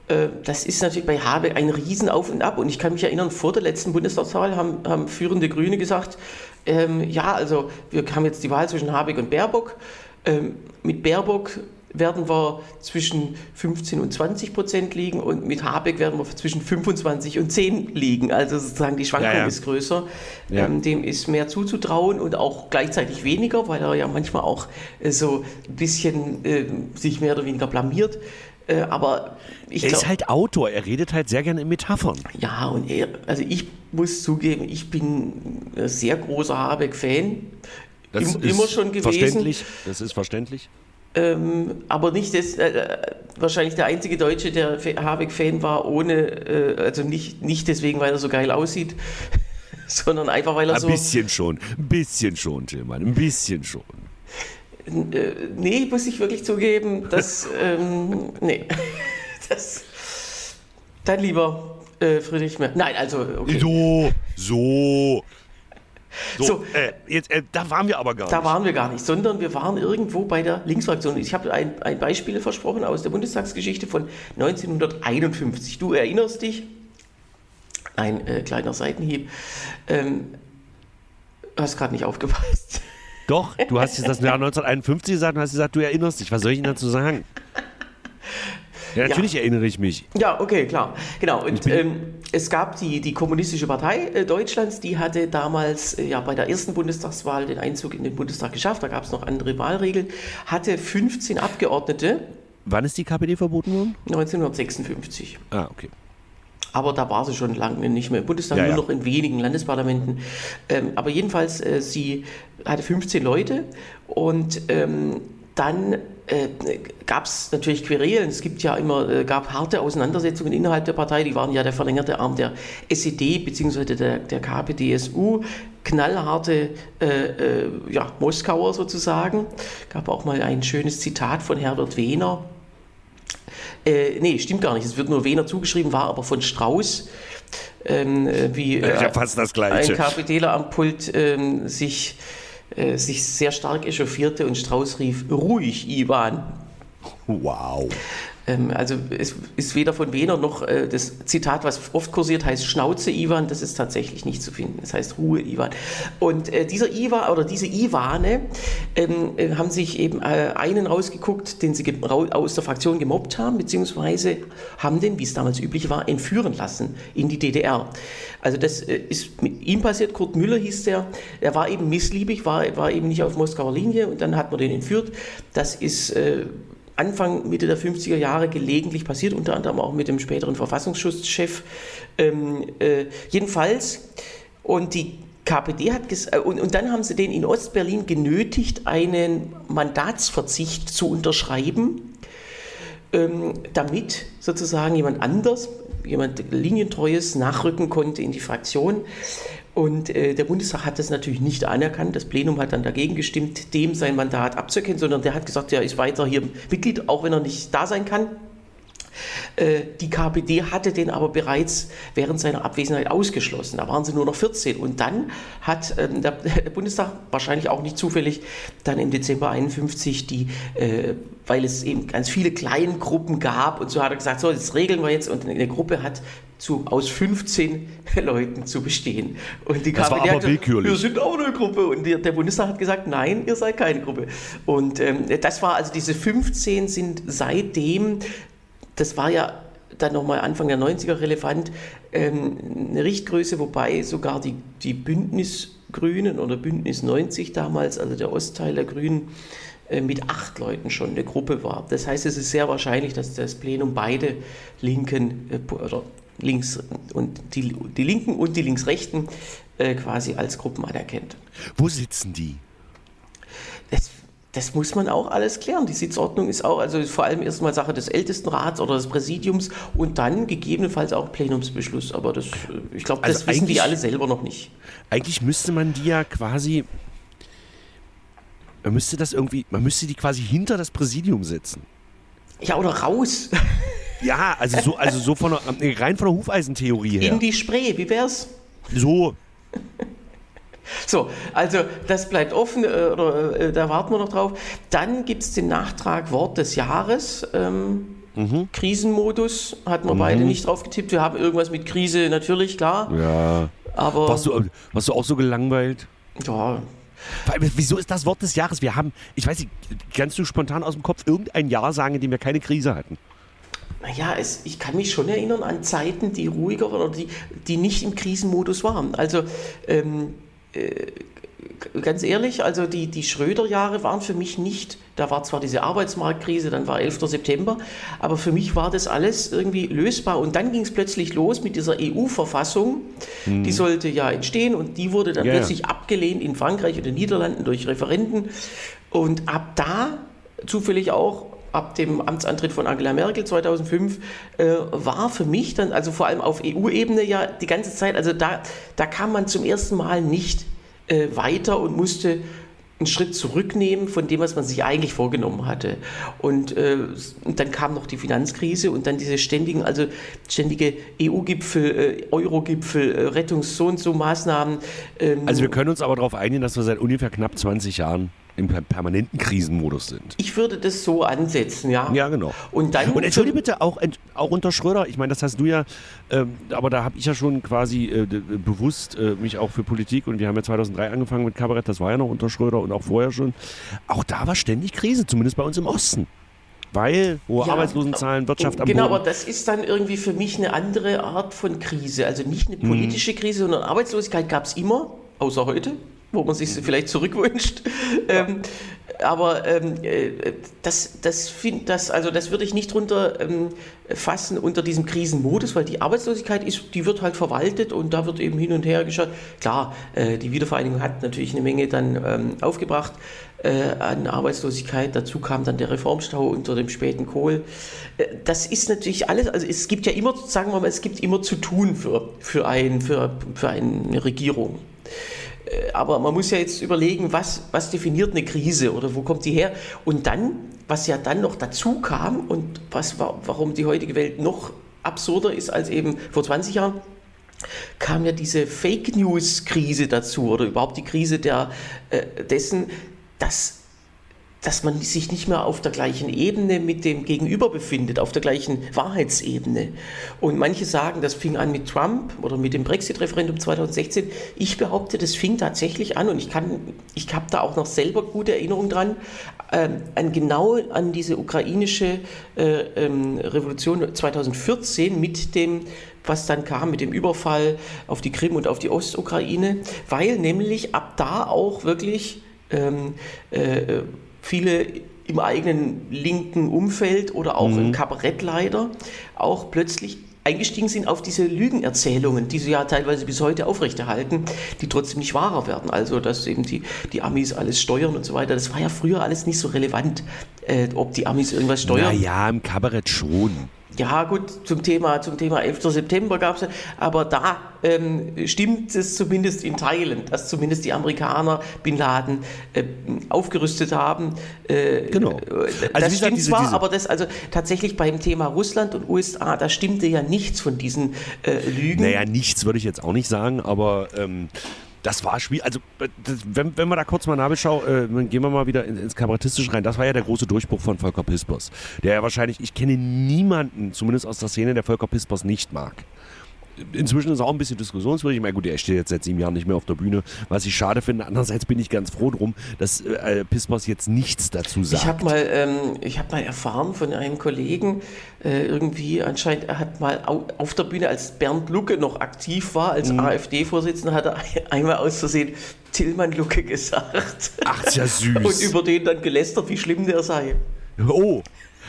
Speaker 2: Äh, das ist natürlich bei Habeck ein Riesenauf und Ab. Und ich kann mich erinnern, vor der letzten Bundestagswahl haben, haben führende Grüne gesagt, ähm, ja, also wir haben jetzt die Wahl zwischen Habeck und Baerbock. Ähm, mit Baerbock werden wir zwischen 15 und 20 Prozent liegen und mit Habeck werden wir zwischen 25 und 10 liegen. Also sozusagen die Schwankung ja, ja. ist größer. Ja. Ähm, dem ist mehr zuzutrauen und auch gleichzeitig weniger, weil er ja manchmal auch äh, so ein bisschen äh, sich mehr oder weniger blamiert. Äh, aber
Speaker 3: ich er glaub, ist halt Autor, er redet halt sehr gerne in Metaphern.
Speaker 2: Ja, und er, also ich muss zugeben, ich bin ein sehr großer Habeck-Fan.
Speaker 3: Das Im, ist immer schon gewesen. Verständlich, das ist verständlich.
Speaker 2: Ähm, aber nicht das, äh, äh, wahrscheinlich der einzige Deutsche, der Habeck-Fan war, ohne, äh, also nicht, nicht deswegen, weil er so geil aussieht, sondern einfach, weil er
Speaker 3: ein
Speaker 2: so.
Speaker 3: Ein bisschen schon, ein bisschen schon, Tillmann, ein bisschen schon.
Speaker 2: Äh, nee, muss ich wirklich zugeben, dass, ähm, nee, das, dann lieber äh, Friedrich Merz. Nein, also,
Speaker 3: okay. So, so. So, so äh, jetzt, äh, da waren wir aber gar
Speaker 2: da nicht. Da waren wir gar nicht, sondern wir waren irgendwo bei der Linksfraktion. Ich habe ein, ein Beispiel versprochen aus der Bundestagsgeschichte von 1951. Du erinnerst dich, ein äh, kleiner Seitenhieb, ähm, hast gerade nicht aufgepasst.
Speaker 3: Doch, du hast jetzt das Jahr 1951 gesagt und hast gesagt, du erinnerst dich. Was soll ich Ihnen dazu sagen? Ja, natürlich ja. erinnere ich mich.
Speaker 2: Ja, okay, klar. Genau. Und ähm, es gab die, die Kommunistische Partei äh, Deutschlands, die hatte damals äh, ja bei der ersten Bundestagswahl den Einzug in den Bundestag geschafft. Da gab es noch andere Wahlregeln. Hatte 15 Abgeordnete.
Speaker 3: Wann ist die KPD verboten worden?
Speaker 2: 1956.
Speaker 3: Ah, okay.
Speaker 2: Aber da war sie schon lange nicht mehr im Bundestag, ja, nur ja. noch in wenigen Landesparlamenten. Ähm, aber jedenfalls, äh, sie hatte 15 Leute und ähm, dann äh, gab es natürlich Querelen. Es gibt ja immer, äh, gab harte Auseinandersetzungen innerhalb der Partei. Die waren ja der verlängerte Arm der SED bzw. der, der KPDSU. Knallharte äh, äh, ja, Moskauer sozusagen. Gab auch mal ein schönes Zitat von Herbert Wehner. Äh, nee, stimmt gar nicht. Es wird nur Wehner zugeschrieben, war aber von Strauß. Ähm, äh, wie
Speaker 3: äh, ja, fast das Gleiche.
Speaker 2: ein KPDler am Pult ähm, sich äh, sich sehr stark echauffierte und Strauß rief, ruhig, Ivan.
Speaker 3: Wow.
Speaker 2: Ähm, also es ist weder von Wehner noch äh, das Zitat, was oft kursiert, heißt Schnauze Ivan, das ist tatsächlich nicht zu finden. Es heißt Ruhe Ivan. Und äh, dieser Ivan oder diese Ivane ähm, äh, haben sich eben einen rausgeguckt, den sie aus der Fraktion gemobbt haben, beziehungsweise haben den, wie es damals üblich war, entführen lassen in die DDR. Also das ist mit ihm passiert. Kurt Müller hieß der. Er war eben missliebig, war, war eben nicht auf Moskauer Linie und dann hat man den entführt. Das ist äh, Anfang, Mitte der 50er Jahre gelegentlich passiert, unter anderem auch mit dem späteren Verfassungsschutzchef. Ähm, äh, jedenfalls, und die KPD hat äh, und, und dann haben sie den in Ostberlin genötigt, einen Mandatsverzicht zu unterschreiben, ähm, damit sozusagen jemand anders, jemand Linientreues nachrücken konnte in die Fraktion. Und äh, der Bundestag hat das natürlich nicht anerkannt. Das Plenum hat dann dagegen gestimmt, dem sein Mandat abzuerkennen, sondern der hat gesagt, er ist weiter hier Mitglied, auch wenn er nicht da sein kann. Äh, die KPD hatte den aber bereits während seiner Abwesenheit ausgeschlossen. Da waren sie nur noch 14. Und dann hat ähm, der Bundestag wahrscheinlich auch nicht zufällig dann im Dezember 51 die, äh, weil es eben ganz viele Kleingruppen gab und so hat er gesagt, so, das regeln wir jetzt. Und eine Gruppe hat zu, aus 15 Leuten zu bestehen.
Speaker 3: Und die das war aber hat willkürlich.
Speaker 2: wir sind auch eine Gruppe. Und der, der, Bundestag hat gesagt, nein, ihr seid keine Gruppe. Und ähm, das war also diese 15 sind seitdem das war ja dann nochmal Anfang der 90er relevant, ähm, eine Richtgröße, wobei sogar die, die Bündnisgrünen oder Bündnis 90 damals, also der Ostteil der Grünen, äh, mit acht Leuten schon eine Gruppe war. Das heißt, es ist sehr wahrscheinlich, dass das Plenum beide Linken äh, oder links und die, die Linken und die Linksrechten äh, quasi als Gruppen anerkennt.
Speaker 3: Wo sitzen die?
Speaker 2: Das das muss man auch alles klären. Die Sitzordnung ist auch, also vor allem erstmal Sache des Ältestenrats oder des Präsidiums und dann gegebenenfalls auch Plenumsbeschluss. Aber das, ich glaube, das also wissen die alle selber noch nicht.
Speaker 3: Eigentlich müsste man die ja quasi, man müsste das irgendwie, man müsste die quasi hinter das Präsidium setzen.
Speaker 2: Ja, oder raus.
Speaker 3: Ja, also so, also so von der, rein von der Hufeisentheorie her.
Speaker 2: In die Spree, wie wär's?
Speaker 3: So.
Speaker 2: So, also das bleibt offen, äh, oder äh, da warten wir noch drauf. Dann gibt es den Nachtrag Wort des Jahres. Ähm, mhm. Krisenmodus hatten wir mhm. beide nicht drauf getippt. Wir haben irgendwas mit Krise, natürlich, klar.
Speaker 3: Ja.
Speaker 2: Aber
Speaker 3: warst, du, warst du auch so gelangweilt?
Speaker 2: Ja,
Speaker 3: Wieso ist das Wort des Jahres? Wir haben, ich weiß nicht, kannst du spontan aus dem Kopf irgendein Jahr sagen, in dem wir keine Krise hatten?
Speaker 2: Naja, es, ich kann mich schon erinnern an Zeiten, die ruhiger oder die, die nicht im Krisenmodus waren. Also ähm, äh, ganz ehrlich, also die, die Schröder-Jahre waren für mich nicht, da war zwar diese Arbeitsmarktkrise, dann war 11. September, aber für mich war das alles irgendwie lösbar. Und dann ging es plötzlich los mit dieser EU-Verfassung, mhm. die sollte ja entstehen und die wurde dann yeah. plötzlich abgelehnt in Frankreich und den Niederlanden durch Referenden. Und ab da, zufällig auch, ab dem Amtsantritt von Angela Merkel 2005 äh, war für mich dann, also vor allem auf EU-Ebene ja die ganze Zeit, also da, da kam man zum ersten Mal nicht äh, weiter und musste einen Schritt zurücknehmen von dem, was man sich eigentlich vorgenommen hatte. Und, äh, und dann kam noch die Finanzkrise und dann diese ständigen, also ständige EU-Gipfel, äh, Euro-Gipfel, äh, Rettungs- so und so Maßnahmen.
Speaker 3: Ähm, also wir können uns aber darauf einigen, dass wir seit ungefähr knapp 20 Jahren im permanenten Krisenmodus sind.
Speaker 2: Ich würde das so ansetzen, ja.
Speaker 3: Ja, genau.
Speaker 2: Und dann.
Speaker 3: Und entschuldige bitte, auch, auch unter Schröder, ich meine, das hast du ja, ähm, aber da habe ich ja schon quasi äh, bewusst äh, mich auch für Politik und wir haben ja 2003 angefangen mit Kabarett, das war ja noch unter Schröder und auch vorher schon. Auch da war ständig Krise, zumindest bei uns im Osten. Weil hohe ja, Arbeitslosenzahlen, Wirtschaft am
Speaker 2: Genau,
Speaker 3: Boden.
Speaker 2: aber das ist dann irgendwie für mich eine andere Art von Krise. Also nicht eine mhm. politische Krise, sondern Arbeitslosigkeit gab es immer, außer heute wo man sich vielleicht zurückwünscht. Ähm, aber ähm, äh, das, das, find, das, also das würde ich nicht drunter ähm, fassen unter diesem Krisenmodus, weil die Arbeitslosigkeit ist, die wird halt verwaltet und da wird eben hin und her geschaut. Klar, äh, die Wiedervereinigung hat natürlich eine Menge dann ähm, aufgebracht äh, an Arbeitslosigkeit. Dazu kam dann der Reformstau unter dem späten Kohl. Äh, das ist natürlich alles, also es gibt ja immer, sagen wir mal, es gibt immer zu tun für, für, ein, für, für eine Regierung. Äh, aber man muss ja jetzt überlegen, was, was definiert eine Krise oder wo kommt die her? Und dann, was ja dann noch dazu kam und was, warum die heutige Welt noch absurder ist als eben vor 20 Jahren, kam ja diese Fake News Krise dazu oder überhaupt die Krise der, äh, dessen, dass dass man sich nicht mehr auf der gleichen Ebene mit dem Gegenüber befindet, auf der gleichen Wahrheitsebene. Und manche sagen, das fing an mit Trump oder mit dem Brexit-Referendum 2016. Ich behaupte, das fing tatsächlich an und ich kann, ich habe da auch noch selber gute Erinnerungen dran, äh, an genau an diese ukrainische äh, ähm, Revolution 2014 mit dem was dann kam mit dem Überfall auf die Krim und auf die Ostukraine, weil nämlich ab da auch wirklich ähm, äh, viele im eigenen linken Umfeld oder auch mhm. im Kabarett leider auch plötzlich eingestiegen sind auf diese Lügenerzählungen, die sie ja teilweise bis heute aufrechterhalten, die trotzdem nicht wahrer werden. Also, dass eben die, die Amis alles steuern und so weiter. Das war ja früher alles nicht so relevant, äh, ob die Amis irgendwas steuern.
Speaker 3: Naja, im Kabarett schon.
Speaker 2: Ja, gut, zum Thema, zum Thema 11. September gab es, aber da ähm, stimmt es zumindest in Teilen, dass zumindest die Amerikaner Bin Laden äh, aufgerüstet haben.
Speaker 3: Äh, genau.
Speaker 2: Also das stimmt diese, zwar, diese aber das also tatsächlich beim Thema Russland und USA, da stimmte ja nichts von diesen äh, Lügen.
Speaker 3: Naja, nichts würde ich jetzt auch nicht sagen, aber ähm, das war schwierig. Also, das, wenn, wenn wir da kurz mal nachschauen, äh, gehen wir mal wieder ins, ins Kabarettistische rein. Das war ja der große Durchbruch von Volker Pispers. Der ja wahrscheinlich, ich kenne niemanden, zumindest aus der Szene, der Volker Pispers nicht mag inzwischen ist auch ein bisschen diskussionswürdig. Ich meine, gut, er steht jetzt seit sieben Jahren nicht mehr auf der Bühne, was ich schade finde. Andererseits bin ich ganz froh drum, dass äh, Pispers jetzt nichts dazu sagt.
Speaker 2: Ich habe mal, ähm, hab mal erfahren von einem Kollegen, äh, irgendwie anscheinend, er hat mal au auf der Bühne, als Bernd Lucke noch aktiv war, als mhm. AfD-Vorsitzender, hat er einmal aus Versehen Tillmann Lucke gesagt.
Speaker 3: Ach, ist ja süß.
Speaker 2: Und über den dann gelästert, wie schlimm der sei.
Speaker 3: Oh,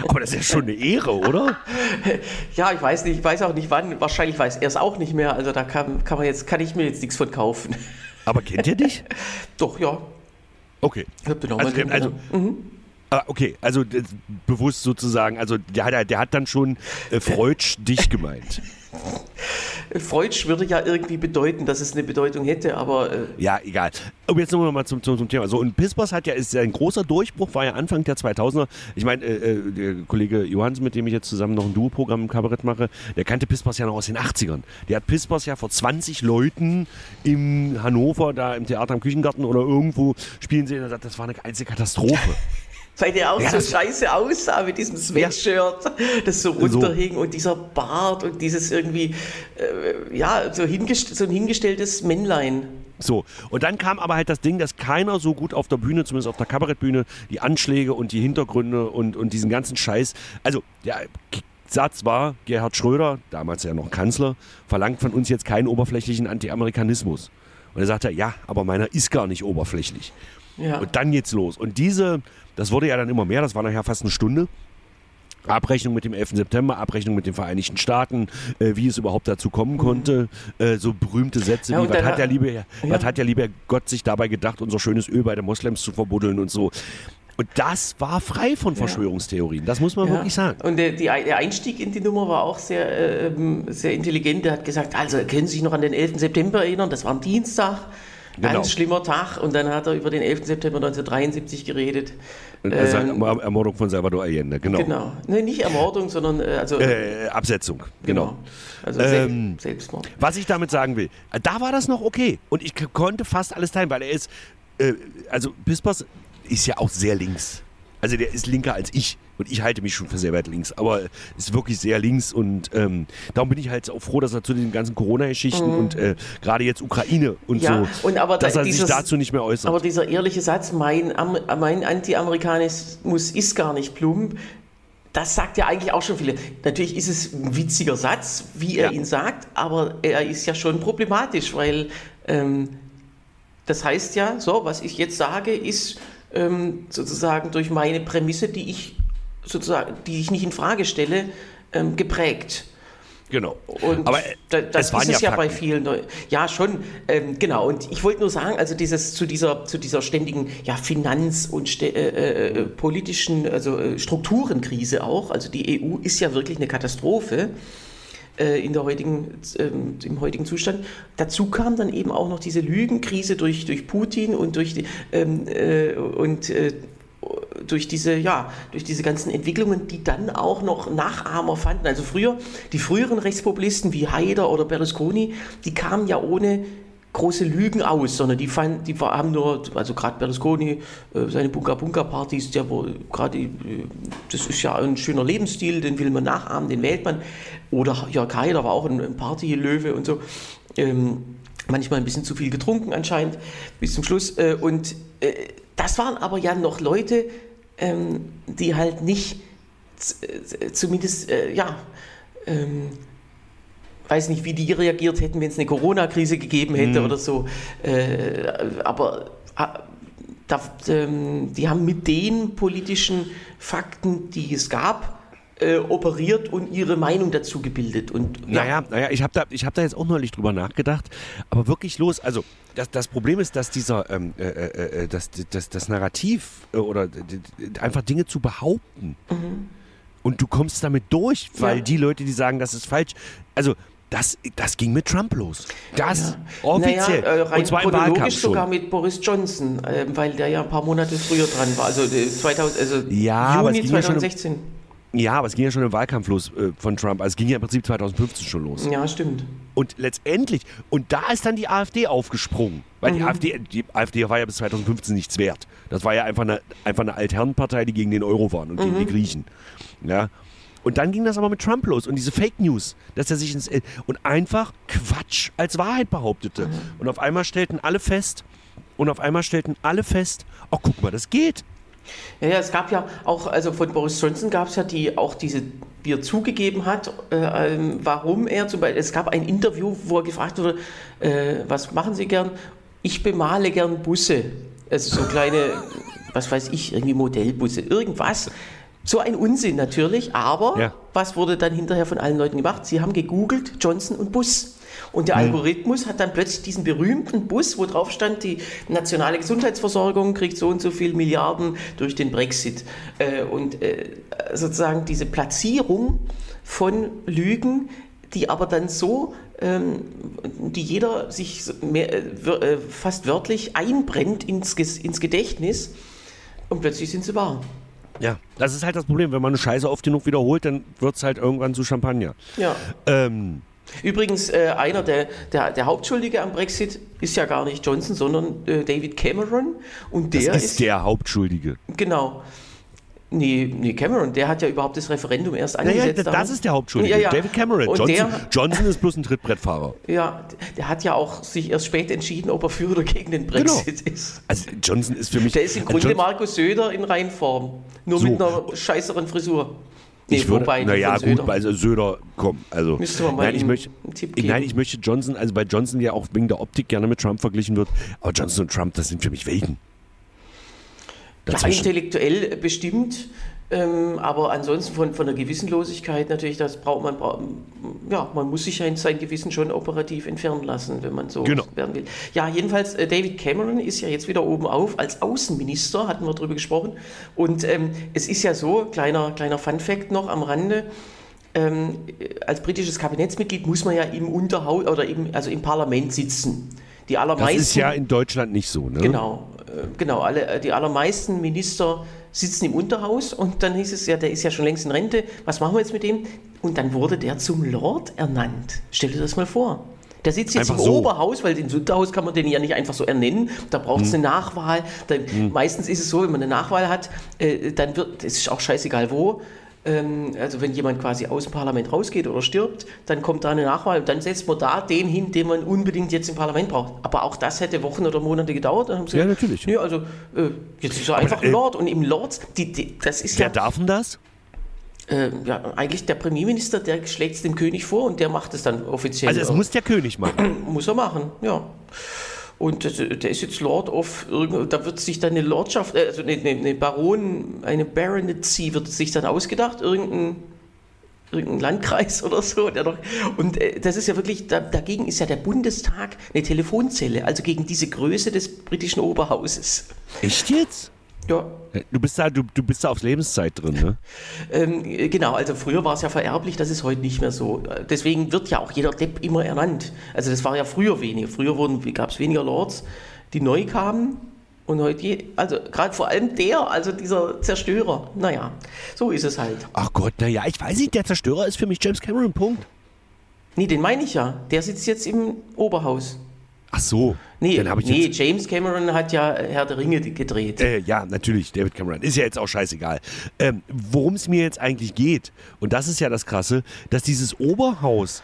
Speaker 3: aber das ist ja schon eine Ehre, oder?
Speaker 2: ja, ich weiß nicht, ich weiß auch nicht wann. Wahrscheinlich weiß er es auch nicht mehr. Also da kann, kann, man jetzt, kann ich mir jetzt nichts von kaufen.
Speaker 3: Aber kennt ihr dich?
Speaker 2: Doch, ja.
Speaker 3: Okay.
Speaker 2: Ich hab den auch
Speaker 3: also,
Speaker 2: mal
Speaker 3: also, mhm. Ah, okay, also bewusst sozusagen, also der, der hat dann schon äh, Freudsch dich gemeint.
Speaker 2: Freudsch würde ja irgendwie bedeuten, dass es eine Bedeutung hätte, aber. Äh
Speaker 3: ja, egal. Aber jetzt nochmal zum, zum, zum Thema. So, und Pispers hat ja, ist ja ein großer Durchbruch, war ja Anfang der 2000er. Ich meine, äh, äh, der Kollege Johannes, mit dem ich jetzt zusammen noch ein Duo-Programm im Kabarett mache, der kannte Pispers ja noch aus den 80ern. Der hat Pispers ja vor 20 Leuten im Hannover, da im Theater am Küchengarten oder irgendwo spielen sehen. Und sagt, das war eine einzige Katastrophe.
Speaker 2: weil der auch ja, so scheiße aussah mit diesem Sweatshirt, das so runterhing so. und dieser Bart und dieses irgendwie, äh, ja, so, hingest so ein hingestelltes Männlein.
Speaker 3: So, und dann kam aber halt das Ding, dass keiner so gut auf der Bühne, zumindest auf der Kabarettbühne, die Anschläge und die Hintergründe und, und diesen ganzen Scheiß. Also, der Satz war, Gerhard Schröder, damals ja noch Kanzler, verlangt von uns jetzt keinen oberflächlichen Anti-Amerikanismus. Und er sagte, ja, aber meiner ist gar nicht oberflächlich. Ja. Und dann geht's los. Und diese, das wurde ja dann immer mehr, das war nachher fast eine Stunde. Abrechnung mit dem 11. September, Abrechnung mit den Vereinigten Staaten, äh, wie es überhaupt dazu kommen mhm. konnte. Äh, so berühmte Sätze ja, wie, was hat, der liebe, ja. was hat der liebe Gott sich dabei gedacht, unser schönes Öl bei den Moslems zu verbuddeln und so. Und das war frei von Verschwörungstheorien, das muss man ja. wirklich sagen.
Speaker 2: Und der, die, der, Einstieg in die Nummer war auch sehr, äh, sehr intelligent. Er hat gesagt, also können Sie sich noch an den 11. September erinnern? Das war ein Dienstag. Genau. Ganz schlimmer Tag. Und dann hat er über den 11. September 1973 geredet.
Speaker 3: Ähm, Ermordung von Salvador Allende, genau.
Speaker 2: Genau. Nee, nicht Ermordung, sondern äh, also,
Speaker 3: äh, Absetzung, genau. genau.
Speaker 2: Also ähm, Selbstmord.
Speaker 3: Was ich damit sagen will, da war das noch okay. Und ich konnte fast alles teilen, weil er ist, äh, also Pispers ist ja auch sehr links. Also der ist linker als ich. Und ich halte mich schon für sehr weit links, aber ist wirklich sehr links und ähm, darum bin ich halt auch froh, dass er zu den ganzen Corona-Geschichten mhm. und äh, gerade jetzt Ukraine und ja, so,
Speaker 2: und aber
Speaker 3: dass
Speaker 2: da,
Speaker 3: er dieses, sich dazu nicht mehr äußert.
Speaker 2: Aber dieser ehrliche Satz, mein, mein Anti-Amerikanismus ist gar nicht plump, das sagt ja eigentlich auch schon viele. Natürlich ist es ein witziger Satz, wie er ja. ihn sagt, aber er ist ja schon problematisch, weil ähm, das heißt ja, so, was ich jetzt sage, ist ähm, sozusagen durch meine Prämisse, die ich sozusagen, die ich nicht in Frage stelle, ähm, geprägt.
Speaker 3: Genau.
Speaker 2: Und Aber äh, da, das ist es ja, ja bei vielen. Ja, schon. Ähm, genau. Und ich wollte nur sagen, also dieses zu dieser zu dieser ständigen ja Finanz- und äh, äh, politischen also äh, Strukturenkrise auch. Also die EU ist ja wirklich eine Katastrophe äh, in der heutigen ähm, im heutigen Zustand. Dazu kam dann eben auch noch diese Lügenkrise durch durch Putin und durch die ähm, äh, und durch diese, ja, durch diese ganzen Entwicklungen, die dann auch noch Nachahmer fanden. Also früher, die früheren Rechtspopulisten wie Haider oder Berlusconi, die kamen ja ohne große Lügen aus, sondern die, fanden, die haben nur, also gerade Berlusconi, äh, seine Bunga-Bunga-Partys, der gerade, äh, das ist ja ein schöner Lebensstil, den will man nachahmen, den wählt man. Oder Jörg Haider war auch ein Partylöwe und so. Ähm, manchmal ein bisschen zu viel getrunken anscheinend bis zum Schluss. Äh, und äh, das waren aber ja noch Leute, ähm, die halt nicht, äh, zumindest, äh, ja, ähm, weiß nicht, wie die reagiert hätten, wenn es eine Corona-Krise gegeben hätte mhm. oder so. Äh, aber äh, da, ähm, die haben mit den politischen Fakten, die es gab, äh, operiert und ihre Meinung dazu gebildet. Und,
Speaker 3: ja. Naja, naja, ich habe da, hab da jetzt auch neulich drüber nachgedacht, aber wirklich los, also das, das Problem ist, dass dieser, ähm, äh, äh, äh das, das, das Narrativ äh, oder einfach Dinge zu behaupten, mhm und du kommst damit durch, weil ja. die Leute, die sagen, das ist falsch, also das, das ging mit Trump los. Das ja. offiziell.
Speaker 2: Naja, äh, rein und zwar chronologisch sogar mit Boris Johnson, äh, weil der ja ein paar Monate früher dran war. Also, 2000, äh, also
Speaker 3: ja,
Speaker 2: Juni 2016.
Speaker 3: Ja, ja, aber es ging ja schon im Wahlkampf los äh, von Trump. Also es ging ja im Prinzip 2015 schon los.
Speaker 2: Ja, stimmt.
Speaker 3: Und letztendlich, und da ist dann die AfD aufgesprungen. Weil mhm. die, AfD, die AfD war ja bis 2015 nichts wert. Das war ja einfach eine, einfach eine Altherrenpartei, die gegen den Euro waren und mhm. gegen die Griechen. Ja. Und dann ging das aber mit Trump los und diese Fake News, dass er sich ins und einfach Quatsch als Wahrheit behauptete. Mhm. Und auf einmal stellten alle fest, und auf einmal stellten alle fest, oh guck mal, das geht.
Speaker 2: Ja, ja, es gab ja auch, also von Boris Johnson gab es ja die auch diese, wie er zugegeben hat, äh, ähm, warum er zum Beispiel, es gab ein Interview, wo er gefragt wurde, äh, was machen Sie gern? Ich bemale gern Busse. Also so kleine, was weiß ich, irgendwie Modellbusse, irgendwas. So ein Unsinn natürlich, aber ja. was wurde dann hinterher von allen Leuten gemacht? Sie haben gegoogelt Johnson und Bus. Und der mhm. Algorithmus hat dann plötzlich diesen berühmten Bus, wo drauf stand, die nationale Gesundheitsversorgung kriegt so und so viel Milliarden durch den Brexit. Äh, und äh, sozusagen diese Platzierung von Lügen, die aber dann so, ähm, die jeder sich äh, fast wörtlich einbrennt ins, ins Gedächtnis und plötzlich sind sie wahr.
Speaker 3: Ja, das ist halt das Problem. Wenn man eine Scheiße oft genug wiederholt, dann wird es halt irgendwann zu Champagner.
Speaker 2: Ja. Ähm, Übrigens, äh, einer der, der, der, Hauptschuldige am Brexit ist ja gar nicht Johnson, sondern äh, David Cameron. Und der
Speaker 3: das ist, ist der Hauptschuldige.
Speaker 2: Genau. Nee, nee, Cameron, der hat ja überhaupt das Referendum erst angesetzt.
Speaker 3: Ja, ja das ist der Hauptschuldige, ja, ja. David Cameron. Johnson, der, Johnson, ist bloß ein Trittbrettfahrer.
Speaker 2: Ja, der hat ja auch sich erst spät entschieden, ob er für oder gegen den genau. Brexit genau. ist.
Speaker 3: Also Johnson ist für mich...
Speaker 2: Der ist im Grunde Johnson, Markus Söder in Reinform, nur so. mit einer scheißeren Frisur.
Speaker 3: Nee, ich würde, naja, gut, also Söder, komm, also.
Speaker 2: Müsste man mal
Speaker 3: nein, ich möchte, einen Tipp geben. Nein, ich möchte Johnson, also bei Johnson ja auch wegen der Optik gerne mit Trump verglichen wird, aber Johnson und Trump, das sind für mich Welten.
Speaker 2: Ja, intellektuell bestimmt. Ähm, aber ansonsten von, von der Gewissenlosigkeit natürlich, das braucht man, ja, man muss sich sein Gewissen schon operativ entfernen lassen, wenn man so genau. werden will. Ja, jedenfalls, äh, David Cameron ist ja jetzt wieder oben auf als Außenminister, hatten wir darüber gesprochen. Und ähm, es ist ja so, kleiner, kleiner Fun-Fact noch am Rande, ähm, als britisches Kabinettsmitglied muss man ja im Unterhaus oder im, also im Parlament sitzen.
Speaker 3: Die allermeisten, das ist ja in Deutschland nicht so, ne?
Speaker 2: Genau, äh, genau. Alle, äh, die allermeisten Minister sitzen im Unterhaus und dann hieß es ja, der ist ja schon längst in Rente, was machen wir jetzt mit dem? Und dann wurde der zum Lord ernannt. Stell dir das mal vor. Der sitzt jetzt einfach im so. Oberhaus, weil ins Unterhaus kann man den ja nicht einfach so ernennen. Da braucht es hm. eine Nachwahl. Da, hm. Meistens ist es so, wenn man eine Nachwahl hat, äh, dann wird, es ist auch scheißegal wo, ähm, also wenn jemand quasi aus dem Parlament rausgeht oder stirbt, dann kommt da eine Nachwahl und dann setzt man da den hin, den man unbedingt jetzt im Parlament braucht. Aber auch das hätte Wochen oder Monate gedauert.
Speaker 3: Dann haben sie ja, gesagt, natürlich.
Speaker 2: Nee, also äh, jetzt ist er einfach ein äh, Lord und im Lord, die, die, das ist
Speaker 3: wer
Speaker 2: ja...
Speaker 3: Wer darf denn das?
Speaker 2: Äh, ja, eigentlich der Premierminister, der schlägt es dem König vor und der macht es dann offiziell.
Speaker 3: Also es muss der König machen.
Speaker 2: muss er machen, ja. Und der ist jetzt Lord of, da wird sich dann eine Lordschaft, äh, also eine, eine Baron, eine Baronetcy wird sich dann ausgedacht, irgendein, irgendein Landkreis oder so. Der doch, und äh, das ist ja wirklich, dagegen ist ja der Bundestag eine Telefonzelle, also gegen diese Größe des britischen Oberhauses.
Speaker 3: Echt jetzt?
Speaker 2: Ja.
Speaker 3: Du bist da, du, du bist da auf Lebenszeit drin, ne?
Speaker 2: ähm, genau, also früher war es ja vererblich, das ist heute nicht mehr so. Deswegen wird ja auch jeder Depp immer ernannt. Also das war ja früher weniger. Früher gab es weniger Lords, die neu kamen. Und heute, also gerade vor allem der, also dieser Zerstörer. Naja, so ist es halt.
Speaker 3: Ach Gott, naja, ich weiß nicht, der Zerstörer ist für mich James Cameron, Punkt.
Speaker 2: Nee, den meine ich ja. Der sitzt jetzt im Oberhaus.
Speaker 3: Ach so.
Speaker 2: Nee, nee James Cameron hat ja Herr der Ringe gedreht.
Speaker 3: Äh, ja, natürlich, David Cameron. Ist ja jetzt auch scheißegal. Ähm, Worum es mir jetzt eigentlich geht, und das ist ja das Krasse, dass dieses Oberhaus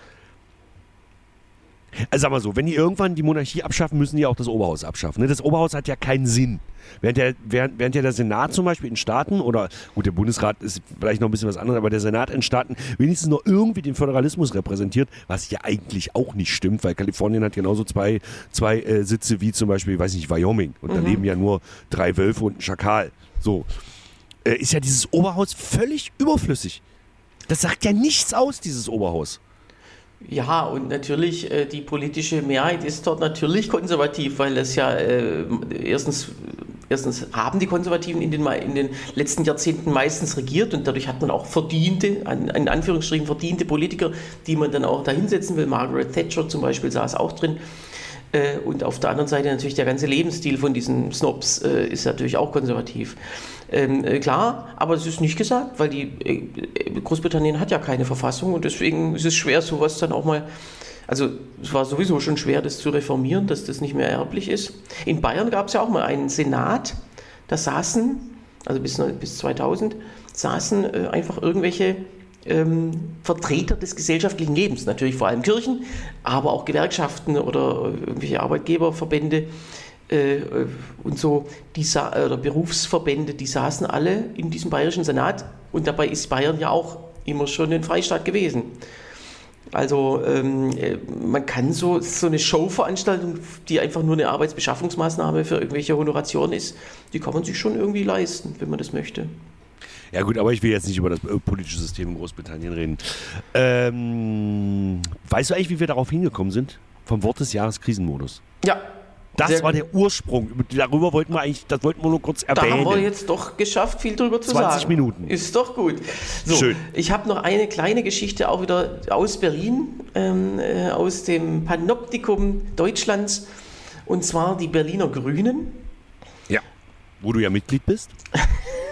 Speaker 3: also sag mal so, wenn die irgendwann die Monarchie abschaffen, müssen die auch das Oberhaus abschaffen. Ne? Das Oberhaus hat ja keinen Sinn. Während der, während, während ja der Senat zum Beispiel in Staaten, oder gut, der Bundesrat ist vielleicht noch ein bisschen was anderes, aber der Senat in Staaten wenigstens noch irgendwie den Föderalismus repräsentiert, was ja eigentlich auch nicht stimmt, weil Kalifornien hat genauso zwei, zwei äh, Sitze wie zum Beispiel, weiß nicht, Wyoming. Und mhm. da leben ja nur drei Wölfe und ein Schakal. So. Äh, ist ja dieses Oberhaus völlig überflüssig. Das sagt ja nichts aus, dieses Oberhaus.
Speaker 2: Ja, und natürlich, äh, die politische Mehrheit ist dort natürlich konservativ, weil es ja äh, erstens erstens haben die Konservativen in den, in den letzten Jahrzehnten meistens regiert und dadurch hat man auch verdiente, in Anführungsstrichen verdiente Politiker, die man dann auch da hinsetzen will. Margaret Thatcher zum Beispiel saß auch drin. Äh, und auf der anderen Seite natürlich der ganze Lebensstil von diesen Snobs äh, ist natürlich auch konservativ. Ähm, äh, klar, aber es ist nicht gesagt, weil die Großbritannien hat ja keine Verfassung und deswegen ist es schwer, sowas dann auch mal also es war sowieso schon schwer, das zu reformieren, dass das nicht mehr erblich ist. In Bayern gab es ja auch mal einen Senat, da saßen, also bis, bis 2000, saßen äh, einfach irgendwelche ähm, Vertreter des gesellschaftlichen Lebens, natürlich vor allem Kirchen, aber auch Gewerkschaften oder irgendwelche Arbeitgeberverbände äh, und so, die oder Berufsverbände, die saßen alle in diesem bayerischen Senat und dabei ist Bayern ja auch immer schon ein Freistaat gewesen. Also ähm, äh, man kann so, so eine Showveranstaltung, die einfach nur eine Arbeitsbeschaffungsmaßnahme für irgendwelche Honorationen ist, die kann man sich schon irgendwie leisten, wenn man das möchte.
Speaker 3: Ja gut, aber ich will jetzt nicht über das äh, politische System in Großbritannien reden. Ähm, weißt du eigentlich, wie wir darauf hingekommen sind? Vom Wort des Jahres Krisenmodus.
Speaker 2: Ja,
Speaker 3: das Sehr war der Ursprung. Darüber wollten wir eigentlich, das wollten wir nur kurz erwähnen.
Speaker 2: Da haben wir jetzt doch geschafft, viel drüber zu
Speaker 3: 20
Speaker 2: sagen.
Speaker 3: 20 Minuten.
Speaker 2: Ist doch gut. So, Schön. Ich habe noch eine kleine Geschichte auch wieder aus Berlin, ähm, äh, aus dem Panoptikum Deutschlands. Und zwar die Berliner Grünen.
Speaker 3: Ja, wo du ja Mitglied bist.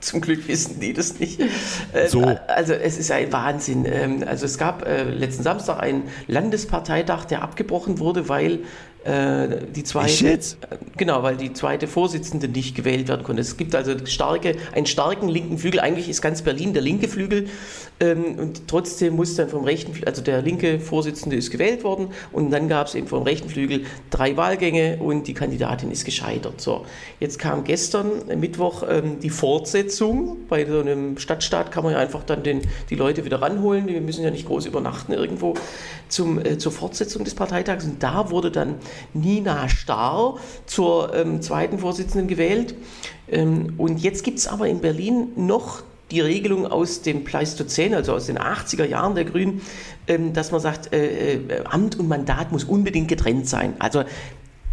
Speaker 2: Zum Glück wissen die das nicht. Ähm, so. Also es ist ein Wahnsinn. Ähm, also es gab äh, letzten Samstag einen Landesparteitag, der abgebrochen wurde, weil die zweite, äh, genau, weil die zweite Vorsitzende nicht gewählt werden konnte. Es gibt also starke, einen starken linken Flügel. Eigentlich ist ganz Berlin der linke Flügel ähm, und trotzdem muss dann vom rechten, also der linke Vorsitzende ist gewählt worden und dann gab es eben vom rechten Flügel drei Wahlgänge und die Kandidatin ist gescheitert. So, jetzt kam gestern äh, Mittwoch ähm, die Fortsetzung. Bei so einem Stadtstaat kann man ja einfach dann den, die Leute wieder ranholen. Wir müssen ja nicht groß übernachten irgendwo zum, äh, zur Fortsetzung des Parteitags und da wurde dann Nina Starr zur ähm, zweiten Vorsitzenden gewählt. Ähm, und jetzt gibt es aber in Berlin noch die Regelung aus dem Pleistozän, also aus den 80er Jahren der Grünen, ähm, dass man sagt, äh, äh, Amt und Mandat muss unbedingt getrennt sein. Also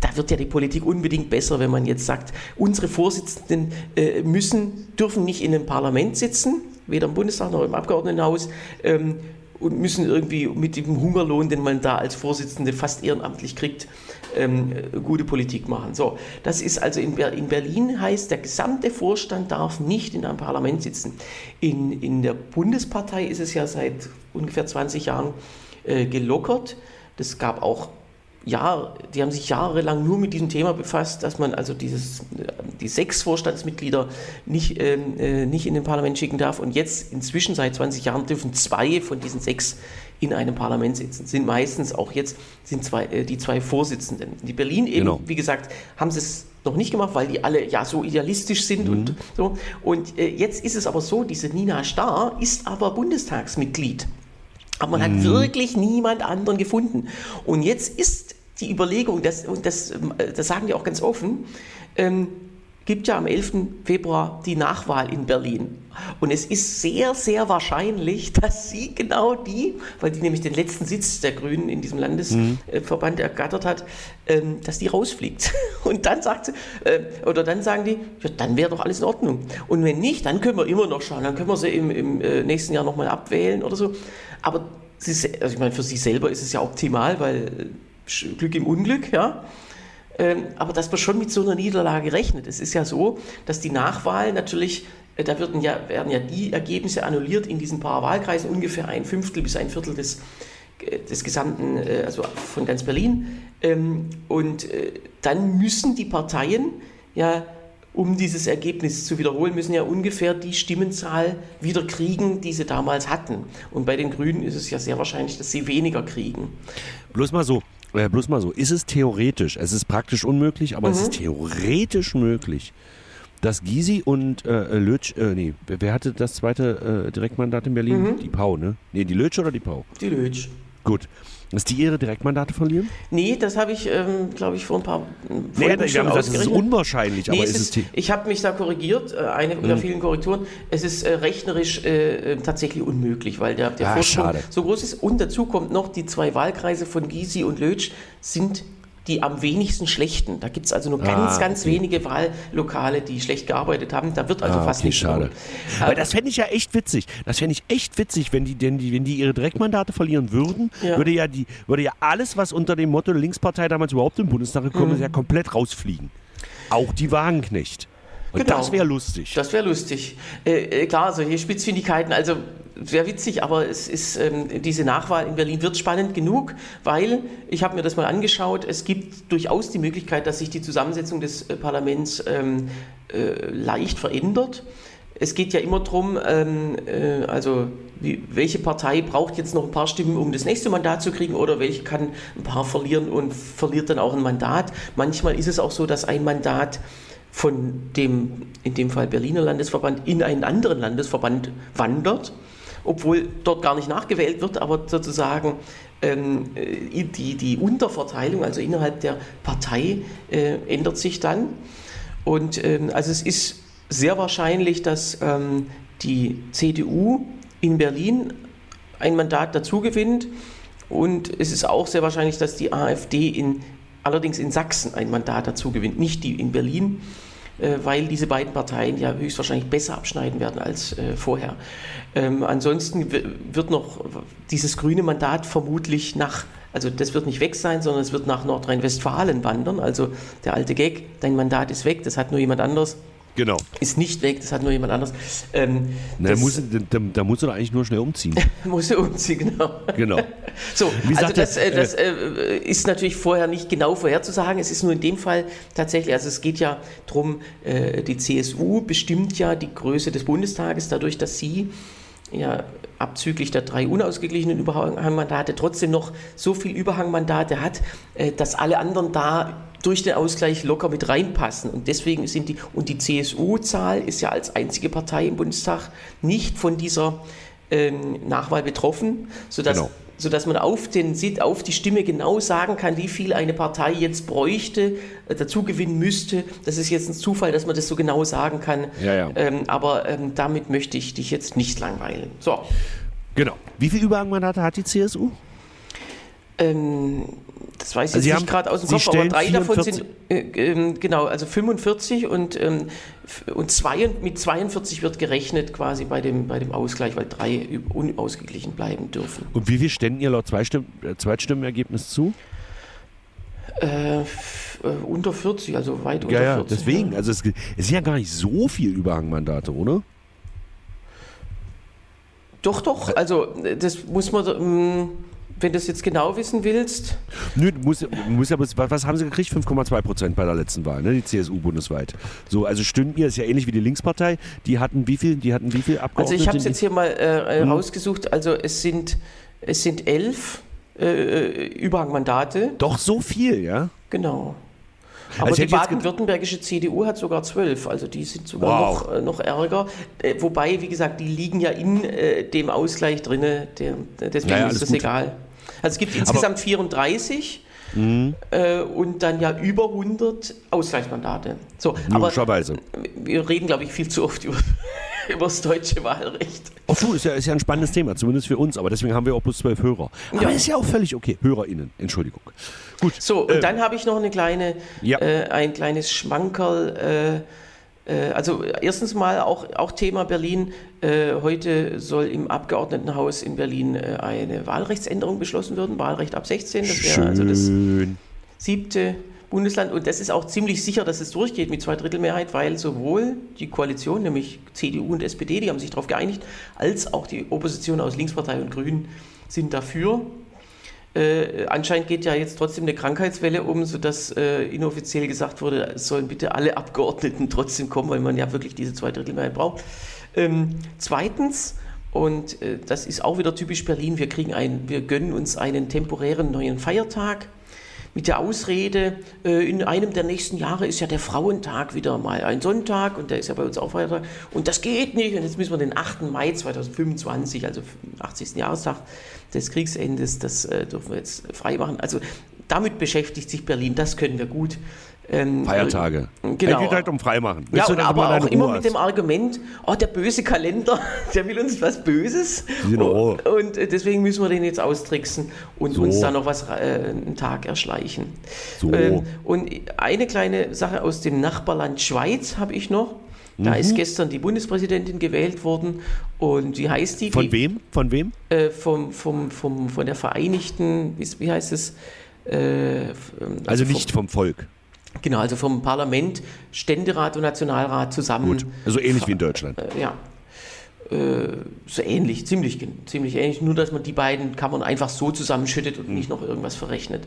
Speaker 2: da wird ja die Politik unbedingt besser, wenn man jetzt sagt, unsere Vorsitzenden äh, müssen, dürfen nicht in einem Parlament sitzen, weder im Bundestag noch im Abgeordnetenhaus, ähm, und müssen irgendwie mit dem Hungerlohn, den man da als Vorsitzende fast ehrenamtlich kriegt, ähm, gute Politik machen. So, das ist also in, Ber in, Berlin heißt, der gesamte Vorstand darf nicht in einem Parlament sitzen. In, in der Bundespartei ist es ja seit ungefähr 20 Jahren äh, gelockert. Das gab auch Jahr, die haben sich jahrelang nur mit diesem Thema befasst, dass man also dieses, die sechs Vorstandsmitglieder nicht, ähm, äh, nicht in den Parlament schicken darf. Und jetzt inzwischen seit 20 Jahren dürfen zwei von diesen sechs in einem Parlament sitzen. Sind meistens auch jetzt sind zwei, äh, die zwei Vorsitzenden. Die Berlin eben, genau. wie gesagt, haben sie es noch nicht gemacht, weil die alle ja so idealistisch sind mhm. und so. Und äh, jetzt ist es aber so, diese Nina Starr ist aber Bundestagsmitglied. Aber man mhm. hat wirklich niemand anderen gefunden. Und jetzt ist die Überlegung, das, und das, ähm, das sagen die auch ganz offen, ähm, gibt ja am 11. Februar die Nachwahl in Berlin. Und es ist sehr, sehr wahrscheinlich, dass sie genau die, weil die nämlich den letzten Sitz der Grünen in diesem Landesverband mhm. ergattert hat, ähm, dass die rausfliegt. Und dann sagt sie, äh, oder dann sagen die, ja, dann wäre doch alles in Ordnung. Und wenn nicht, dann können wir immer noch schauen, dann können wir sie im, im äh, nächsten Jahr nochmal abwählen oder so. Aber sie, also ich meine, für sie selber ist es ja optimal, weil Glück im Unglück, ja. Ähm, aber dass man schon mit so einer Niederlage rechnet. Es ist ja so, dass die Nachwahl natürlich, äh, da werden ja, werden ja die Ergebnisse annulliert in diesen paar Wahlkreisen, ungefähr ein Fünftel bis ein Viertel des, äh, des gesamten, äh, also von ganz Berlin. Ähm, und dann müssen die Parteien ja um dieses Ergebnis zu wiederholen, müssen ja ungefähr die Stimmenzahl wieder kriegen, die sie damals hatten. Und bei den Grünen ist es ja sehr wahrscheinlich, dass sie weniger kriegen.
Speaker 3: Bloß mal so, äh, bloß mal so, ist es theoretisch, es ist praktisch unmöglich, aber mhm. es ist mhm. theoretisch möglich, dass Gysi und äh, Lötsch, äh, nee, wer, wer, hatte das zweite äh, Direktmandat in Berlin? Mhm. Die Pau, ne? Nee, die Lötsch oder die Pau?
Speaker 2: Die Lötsch.
Speaker 3: Gut. Dass die ihre Direktmandate verlieren?
Speaker 2: Nee, das habe ich, ähm, glaube ich, vor ein paar
Speaker 3: Folgen nee, schon gesagt, das ist unwahrscheinlich, nee, aber ist es
Speaker 2: ist, Ich habe mich da korrigiert, äh, eine mhm. der vielen Korrekturen. Es ist äh, rechnerisch äh, äh, tatsächlich unmöglich, weil der, der
Speaker 3: ah,
Speaker 2: Vorsprung so groß ist. Und dazu kommt noch, die zwei Wahlkreise von Gysi und Lötsch sind die am wenigsten schlechten. Da gibt es also nur ganz, ah, ganz wenige Wahllokale, die schlecht gearbeitet haben. Da wird also ah, fast okay, nicht
Speaker 3: schade. Aber das fände ich ja echt witzig. Das fände ich echt witzig, wenn die, denn die, wenn die ihre Direktmandate verlieren würden, ja. würde ja die, würde ja alles, was unter dem Motto Linkspartei damals überhaupt im Bundestag gekommen mhm. ist, ja komplett rausfliegen. Auch die Wagenknecht. Genau. das wäre lustig.
Speaker 2: Das wäre lustig. Äh, äh, klar, solche Spitzfindigkeiten, also sehr witzig, aber es ist ähm, diese Nachwahl in Berlin wird spannend genug, weil ich habe mir das mal angeschaut. Es gibt durchaus die Möglichkeit, dass sich die Zusammensetzung des äh, Parlaments ähm, äh, leicht verändert. Es geht ja immer darum, ähm, äh, also wie, welche Partei braucht jetzt noch ein paar Stimmen, um das nächste Mandat zu kriegen, oder welche kann ein paar verlieren und verliert dann auch ein Mandat. Manchmal ist es auch so, dass ein Mandat von dem, in dem Fall Berliner Landesverband, in einen anderen Landesverband wandert obwohl dort gar nicht nachgewählt wird, aber sozusagen ähm, äh, die, die Unterverteilung, also innerhalb der Partei, äh, ändert sich dann. Und ähm, also es ist sehr wahrscheinlich, dass ähm, die CDU in Berlin ein Mandat dazu gewinnt. Und es ist auch sehr wahrscheinlich, dass die AfD in, allerdings in Sachsen ein Mandat dazu gewinnt, nicht die in Berlin. Äh, weil diese beiden Parteien ja höchstwahrscheinlich besser abschneiden werden als äh, vorher. Ähm, ansonsten wird noch dieses grüne Mandat vermutlich nach, also das wird nicht weg sein, sondern es wird nach Nordrhein-Westfalen wandern. Also der alte Gag, dein Mandat ist weg, das hat nur jemand anderes.
Speaker 3: Genau.
Speaker 2: Ist nicht weg, das hat nur jemand anderes. Ähm,
Speaker 3: Na, das, muss, da, da musst du doch eigentlich nur schnell umziehen.
Speaker 2: muss er umziehen, genau.
Speaker 3: Genau.
Speaker 2: so, Wie also das, äh, das äh, ist natürlich vorher nicht genau vorherzusagen. Es ist nur in dem Fall tatsächlich, also es geht ja darum, äh, die CSU bestimmt ja die Größe des Bundestages dadurch, dass sie ja abzüglich der drei unausgeglichenen Überhangmandate trotzdem noch so viel Überhangmandate hat, äh, dass alle anderen da durch den Ausgleich locker mit reinpassen. Und deswegen sind die, und die CSU-Zahl ist ja als einzige Partei im Bundestag nicht von dieser ähm, Nachwahl betroffen, sodass, genau. Sodass man auf, den, auf die Stimme genau sagen kann, wie viel eine Partei jetzt bräuchte, äh, dazu gewinnen müsste. Das ist jetzt ein Zufall, dass man das so genau sagen kann.
Speaker 3: Ja, ja.
Speaker 2: Ähm, aber ähm, damit möchte ich dich jetzt nicht langweilen. So.
Speaker 3: Genau. Wie viele Überhangmandate hat die CSU?
Speaker 2: Ähm, das weiß ich also jetzt nicht gerade aus dem Kopf, aber drei 44. davon sind, äh, äh, genau, also 45 und, ähm, und zwei, mit 42 wird gerechnet quasi bei dem, bei dem Ausgleich, weil drei unausgeglichen bleiben dürfen.
Speaker 3: Und wie viel ständen ihr laut äh, Zweitstimmenergebnis zu?
Speaker 2: Äh, äh, unter 40, also weit unter
Speaker 3: ja,
Speaker 2: 40.
Speaker 3: Deswegen, also es, es sind ja gar nicht so viele Überhangmandate, oder?
Speaker 2: Doch, doch, also das muss man. Ähm, wenn du es jetzt genau wissen willst.
Speaker 3: Nö, muss, muss aber, was haben sie gekriegt? 5,2 Prozent bei der letzten Wahl, ne? die CSU bundesweit. So, also stimmt mir, ist ja ähnlich wie die Linkspartei. Die hatten wie viel, die hatten wie viel
Speaker 2: Abgeordnete? Also ich habe es jetzt hier mal äh, hm. rausgesucht. Also es sind, es sind elf äh, Überhangmandate.
Speaker 3: Doch so viel, ja?
Speaker 2: Genau. Aber also die baden-württembergische CDU hat sogar zwölf, also die sind sogar wow. noch, äh, noch ärger. Äh, wobei, wie gesagt, die liegen ja in äh, dem Ausgleich drin, deswegen naja, ist das gut. egal. Also es gibt insgesamt Aber 34 mhm. äh, und dann ja über 100 Ausgleichsmandate. So,
Speaker 3: Logischerweise.
Speaker 2: Aber wir reden, glaube ich, viel zu oft über, über das deutsche Wahlrecht.
Speaker 3: Ach du, ist ja, ist ja ein spannendes Thema, zumindest für uns, aber deswegen haben wir auch bloß zwölf Hörer. Aber ja. ist ja auch völlig okay. HörerInnen, Entschuldigung.
Speaker 2: Gut. So, und äh, dann habe ich noch eine kleine, ja. äh, ein kleines Schmankerl. Äh, also erstens mal auch, auch Thema Berlin. Äh, heute soll im Abgeordnetenhaus in Berlin äh, eine Wahlrechtsänderung beschlossen werden. Wahlrecht ab 16. Das wäre also das siebte Bundesland. Und das ist auch ziemlich sicher, dass es durchgeht mit Zweidrittelmehrheit, weil sowohl die Koalition, nämlich CDU und SPD, die haben sich darauf geeinigt, als auch die Opposition aus Linkspartei und Grünen sind dafür. Äh, anscheinend geht ja jetzt trotzdem eine Krankheitswelle um, sodass äh, inoffiziell gesagt wurde, es sollen bitte alle Abgeordneten trotzdem kommen, weil man ja wirklich diese Zweidrittelmehrheit braucht. Ähm, zweitens, und äh, das ist auch wieder typisch Berlin, wir, kriegen ein, wir gönnen uns einen temporären neuen Feiertag mit der Ausrede, äh, in einem der nächsten Jahre ist ja der Frauentag wieder mal ein Sonntag und der ist ja bei uns auch Feiertag und das geht nicht und jetzt müssen wir den 8. Mai 2025, also 80. Jahrestag des Kriegsendes, das äh, dürfen wir jetzt frei machen. Also damit beschäftigt sich Berlin, das können wir gut.
Speaker 3: Ähm, Feiertage.
Speaker 2: Genau.
Speaker 3: Er geht halt um Freimachen.
Speaker 2: Ja, und aber auch immer mit dem Argument, oh, der böse Kalender, der will uns was Böses.
Speaker 3: Genau.
Speaker 2: Und deswegen müssen wir den jetzt austricksen und so. uns da noch was äh, einen Tag erschleichen. So. Ähm, und eine kleine Sache aus dem Nachbarland Schweiz habe ich noch. Da mhm. ist gestern die Bundespräsidentin gewählt worden und wie heißt die?
Speaker 3: Von wem? Von wem?
Speaker 2: Äh, vom, vom, vom, von der Vereinigten, wie, wie heißt es? Äh,
Speaker 3: also, also, nicht vom, vom Volk.
Speaker 2: Genau, also vom Parlament, Ständerat und Nationalrat zusammen. Gut,
Speaker 3: also ähnlich wie in Deutschland.
Speaker 2: Äh, ja. Äh, so ähnlich, ziemlich, ziemlich ähnlich, nur dass man die beiden Kammern einfach so zusammenschüttet und mhm. nicht noch irgendwas verrechnet.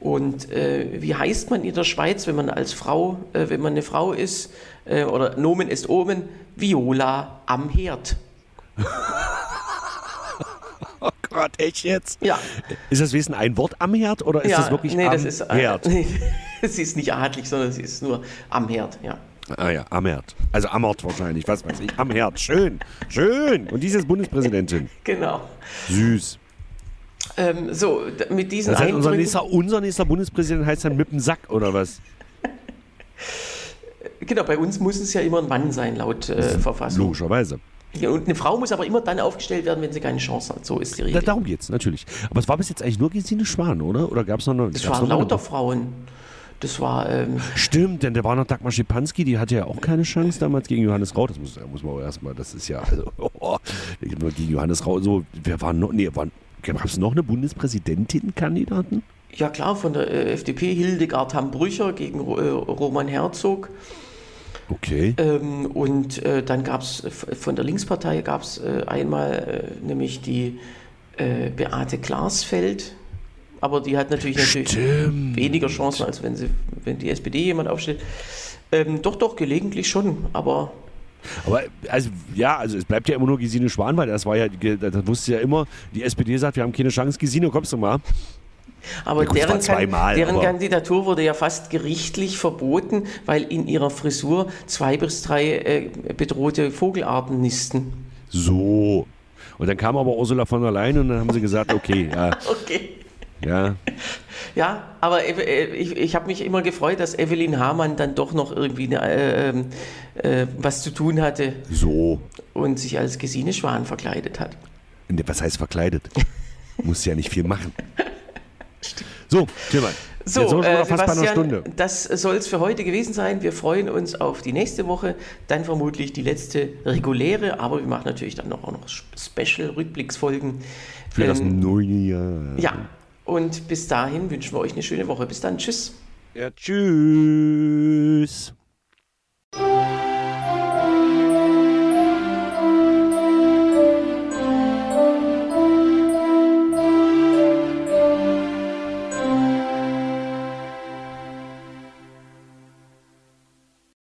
Speaker 2: Und äh, wie heißt man in der Schweiz, wenn man als Frau, äh, wenn man eine Frau ist, äh, oder Nomen ist Omen, Viola am Herd.
Speaker 3: oh Gott, echt jetzt?
Speaker 2: Ja.
Speaker 3: Ist das Wesen ein Wort am Herd oder ist
Speaker 2: ja,
Speaker 3: das wirklich
Speaker 2: nee,
Speaker 3: am
Speaker 2: das ist, äh,
Speaker 3: Herd?
Speaker 2: Nee, sie ist nicht adlig, sondern sie ist nur am Herd, ja.
Speaker 3: Ah ja, am Herd. Also am Ort wahrscheinlich, was weiß ich. Am Herd. Schön, schön. Und diese ist Bundespräsidentin.
Speaker 2: Genau.
Speaker 3: Süß.
Speaker 2: Ähm, so, mit diesen
Speaker 3: das heißt, unser nächster, unser nächster Bundespräsident heißt dann mit dem Sack, oder was?
Speaker 2: genau, bei uns muss es ja immer ein Mann sein, laut äh, Verfassung.
Speaker 3: Logischerweise.
Speaker 2: Ja, und eine Frau muss aber immer dann aufgestellt werden, wenn sie keine Chance hat. So ist die Regel.
Speaker 3: Da, darum es natürlich. Aber es war bis jetzt eigentlich nur Gesine Schwan, oder? Oder gab es noch eine?
Speaker 2: Es waren lauter Frauen. Das war. Ähm
Speaker 3: Stimmt, denn der war noch Dagmar Schipanski, die hatte ja auch keine Chance damals gegen Johannes Rau. Das muss, muss man aber erstmal, das ist ja. Also, oh, gegen Johannes Rau, so, wer war noch. Nee, gab es noch eine Bundespräsidentin-Kandidaten?
Speaker 2: Ja, klar, von der äh, FDP Hildegard Hambrücher gegen äh, Roman Herzog.
Speaker 3: Okay.
Speaker 2: Ähm, und äh, dann gab es von der Linkspartei gab es äh, einmal äh, nämlich die äh, Beate Glasfeld, aber die hat natürlich, natürlich weniger Chancen, als wenn, sie, wenn die SPD jemand aufstellt. Ähm, doch, doch, gelegentlich schon, aber
Speaker 3: aber also ja, also es bleibt ja immer nur Gesine Schwan, weil das war ja, das wusste ja immer, die SPD sagt, wir haben keine Chance, Gesine, kommst du mal?
Speaker 2: Aber ja, deren, zweimal, deren aber Kandidatur wurde ja fast gerichtlich verboten, weil in ihrer Frisur zwei bis drei äh, bedrohte Vogelarten nisten.
Speaker 3: So. Und dann kam aber Ursula von der Leyen und dann haben sie gesagt, okay, ja.
Speaker 2: okay.
Speaker 3: Ja.
Speaker 2: Ja, aber äh, ich, ich habe mich immer gefreut, dass Evelyn Hamann dann doch noch irgendwie eine, äh, ähm, äh, was zu tun hatte.
Speaker 3: So.
Speaker 2: Und sich als Gesine Schwan verkleidet hat.
Speaker 3: Was heißt verkleidet? Muss ja nicht viel machen. So, Tillmann.
Speaker 2: So, Jetzt äh, fast bei einer Stunde. das soll es für heute gewesen sein. Wir freuen uns auf die nächste Woche, dann vermutlich die letzte reguläre, aber wir machen natürlich dann noch, auch noch Special-Rückblicksfolgen.
Speaker 3: Für ähm, das neue Jahr.
Speaker 2: Ja, und bis dahin wünschen wir euch eine schöne Woche. Bis dann. Tschüss.
Speaker 3: Ja, tschüss.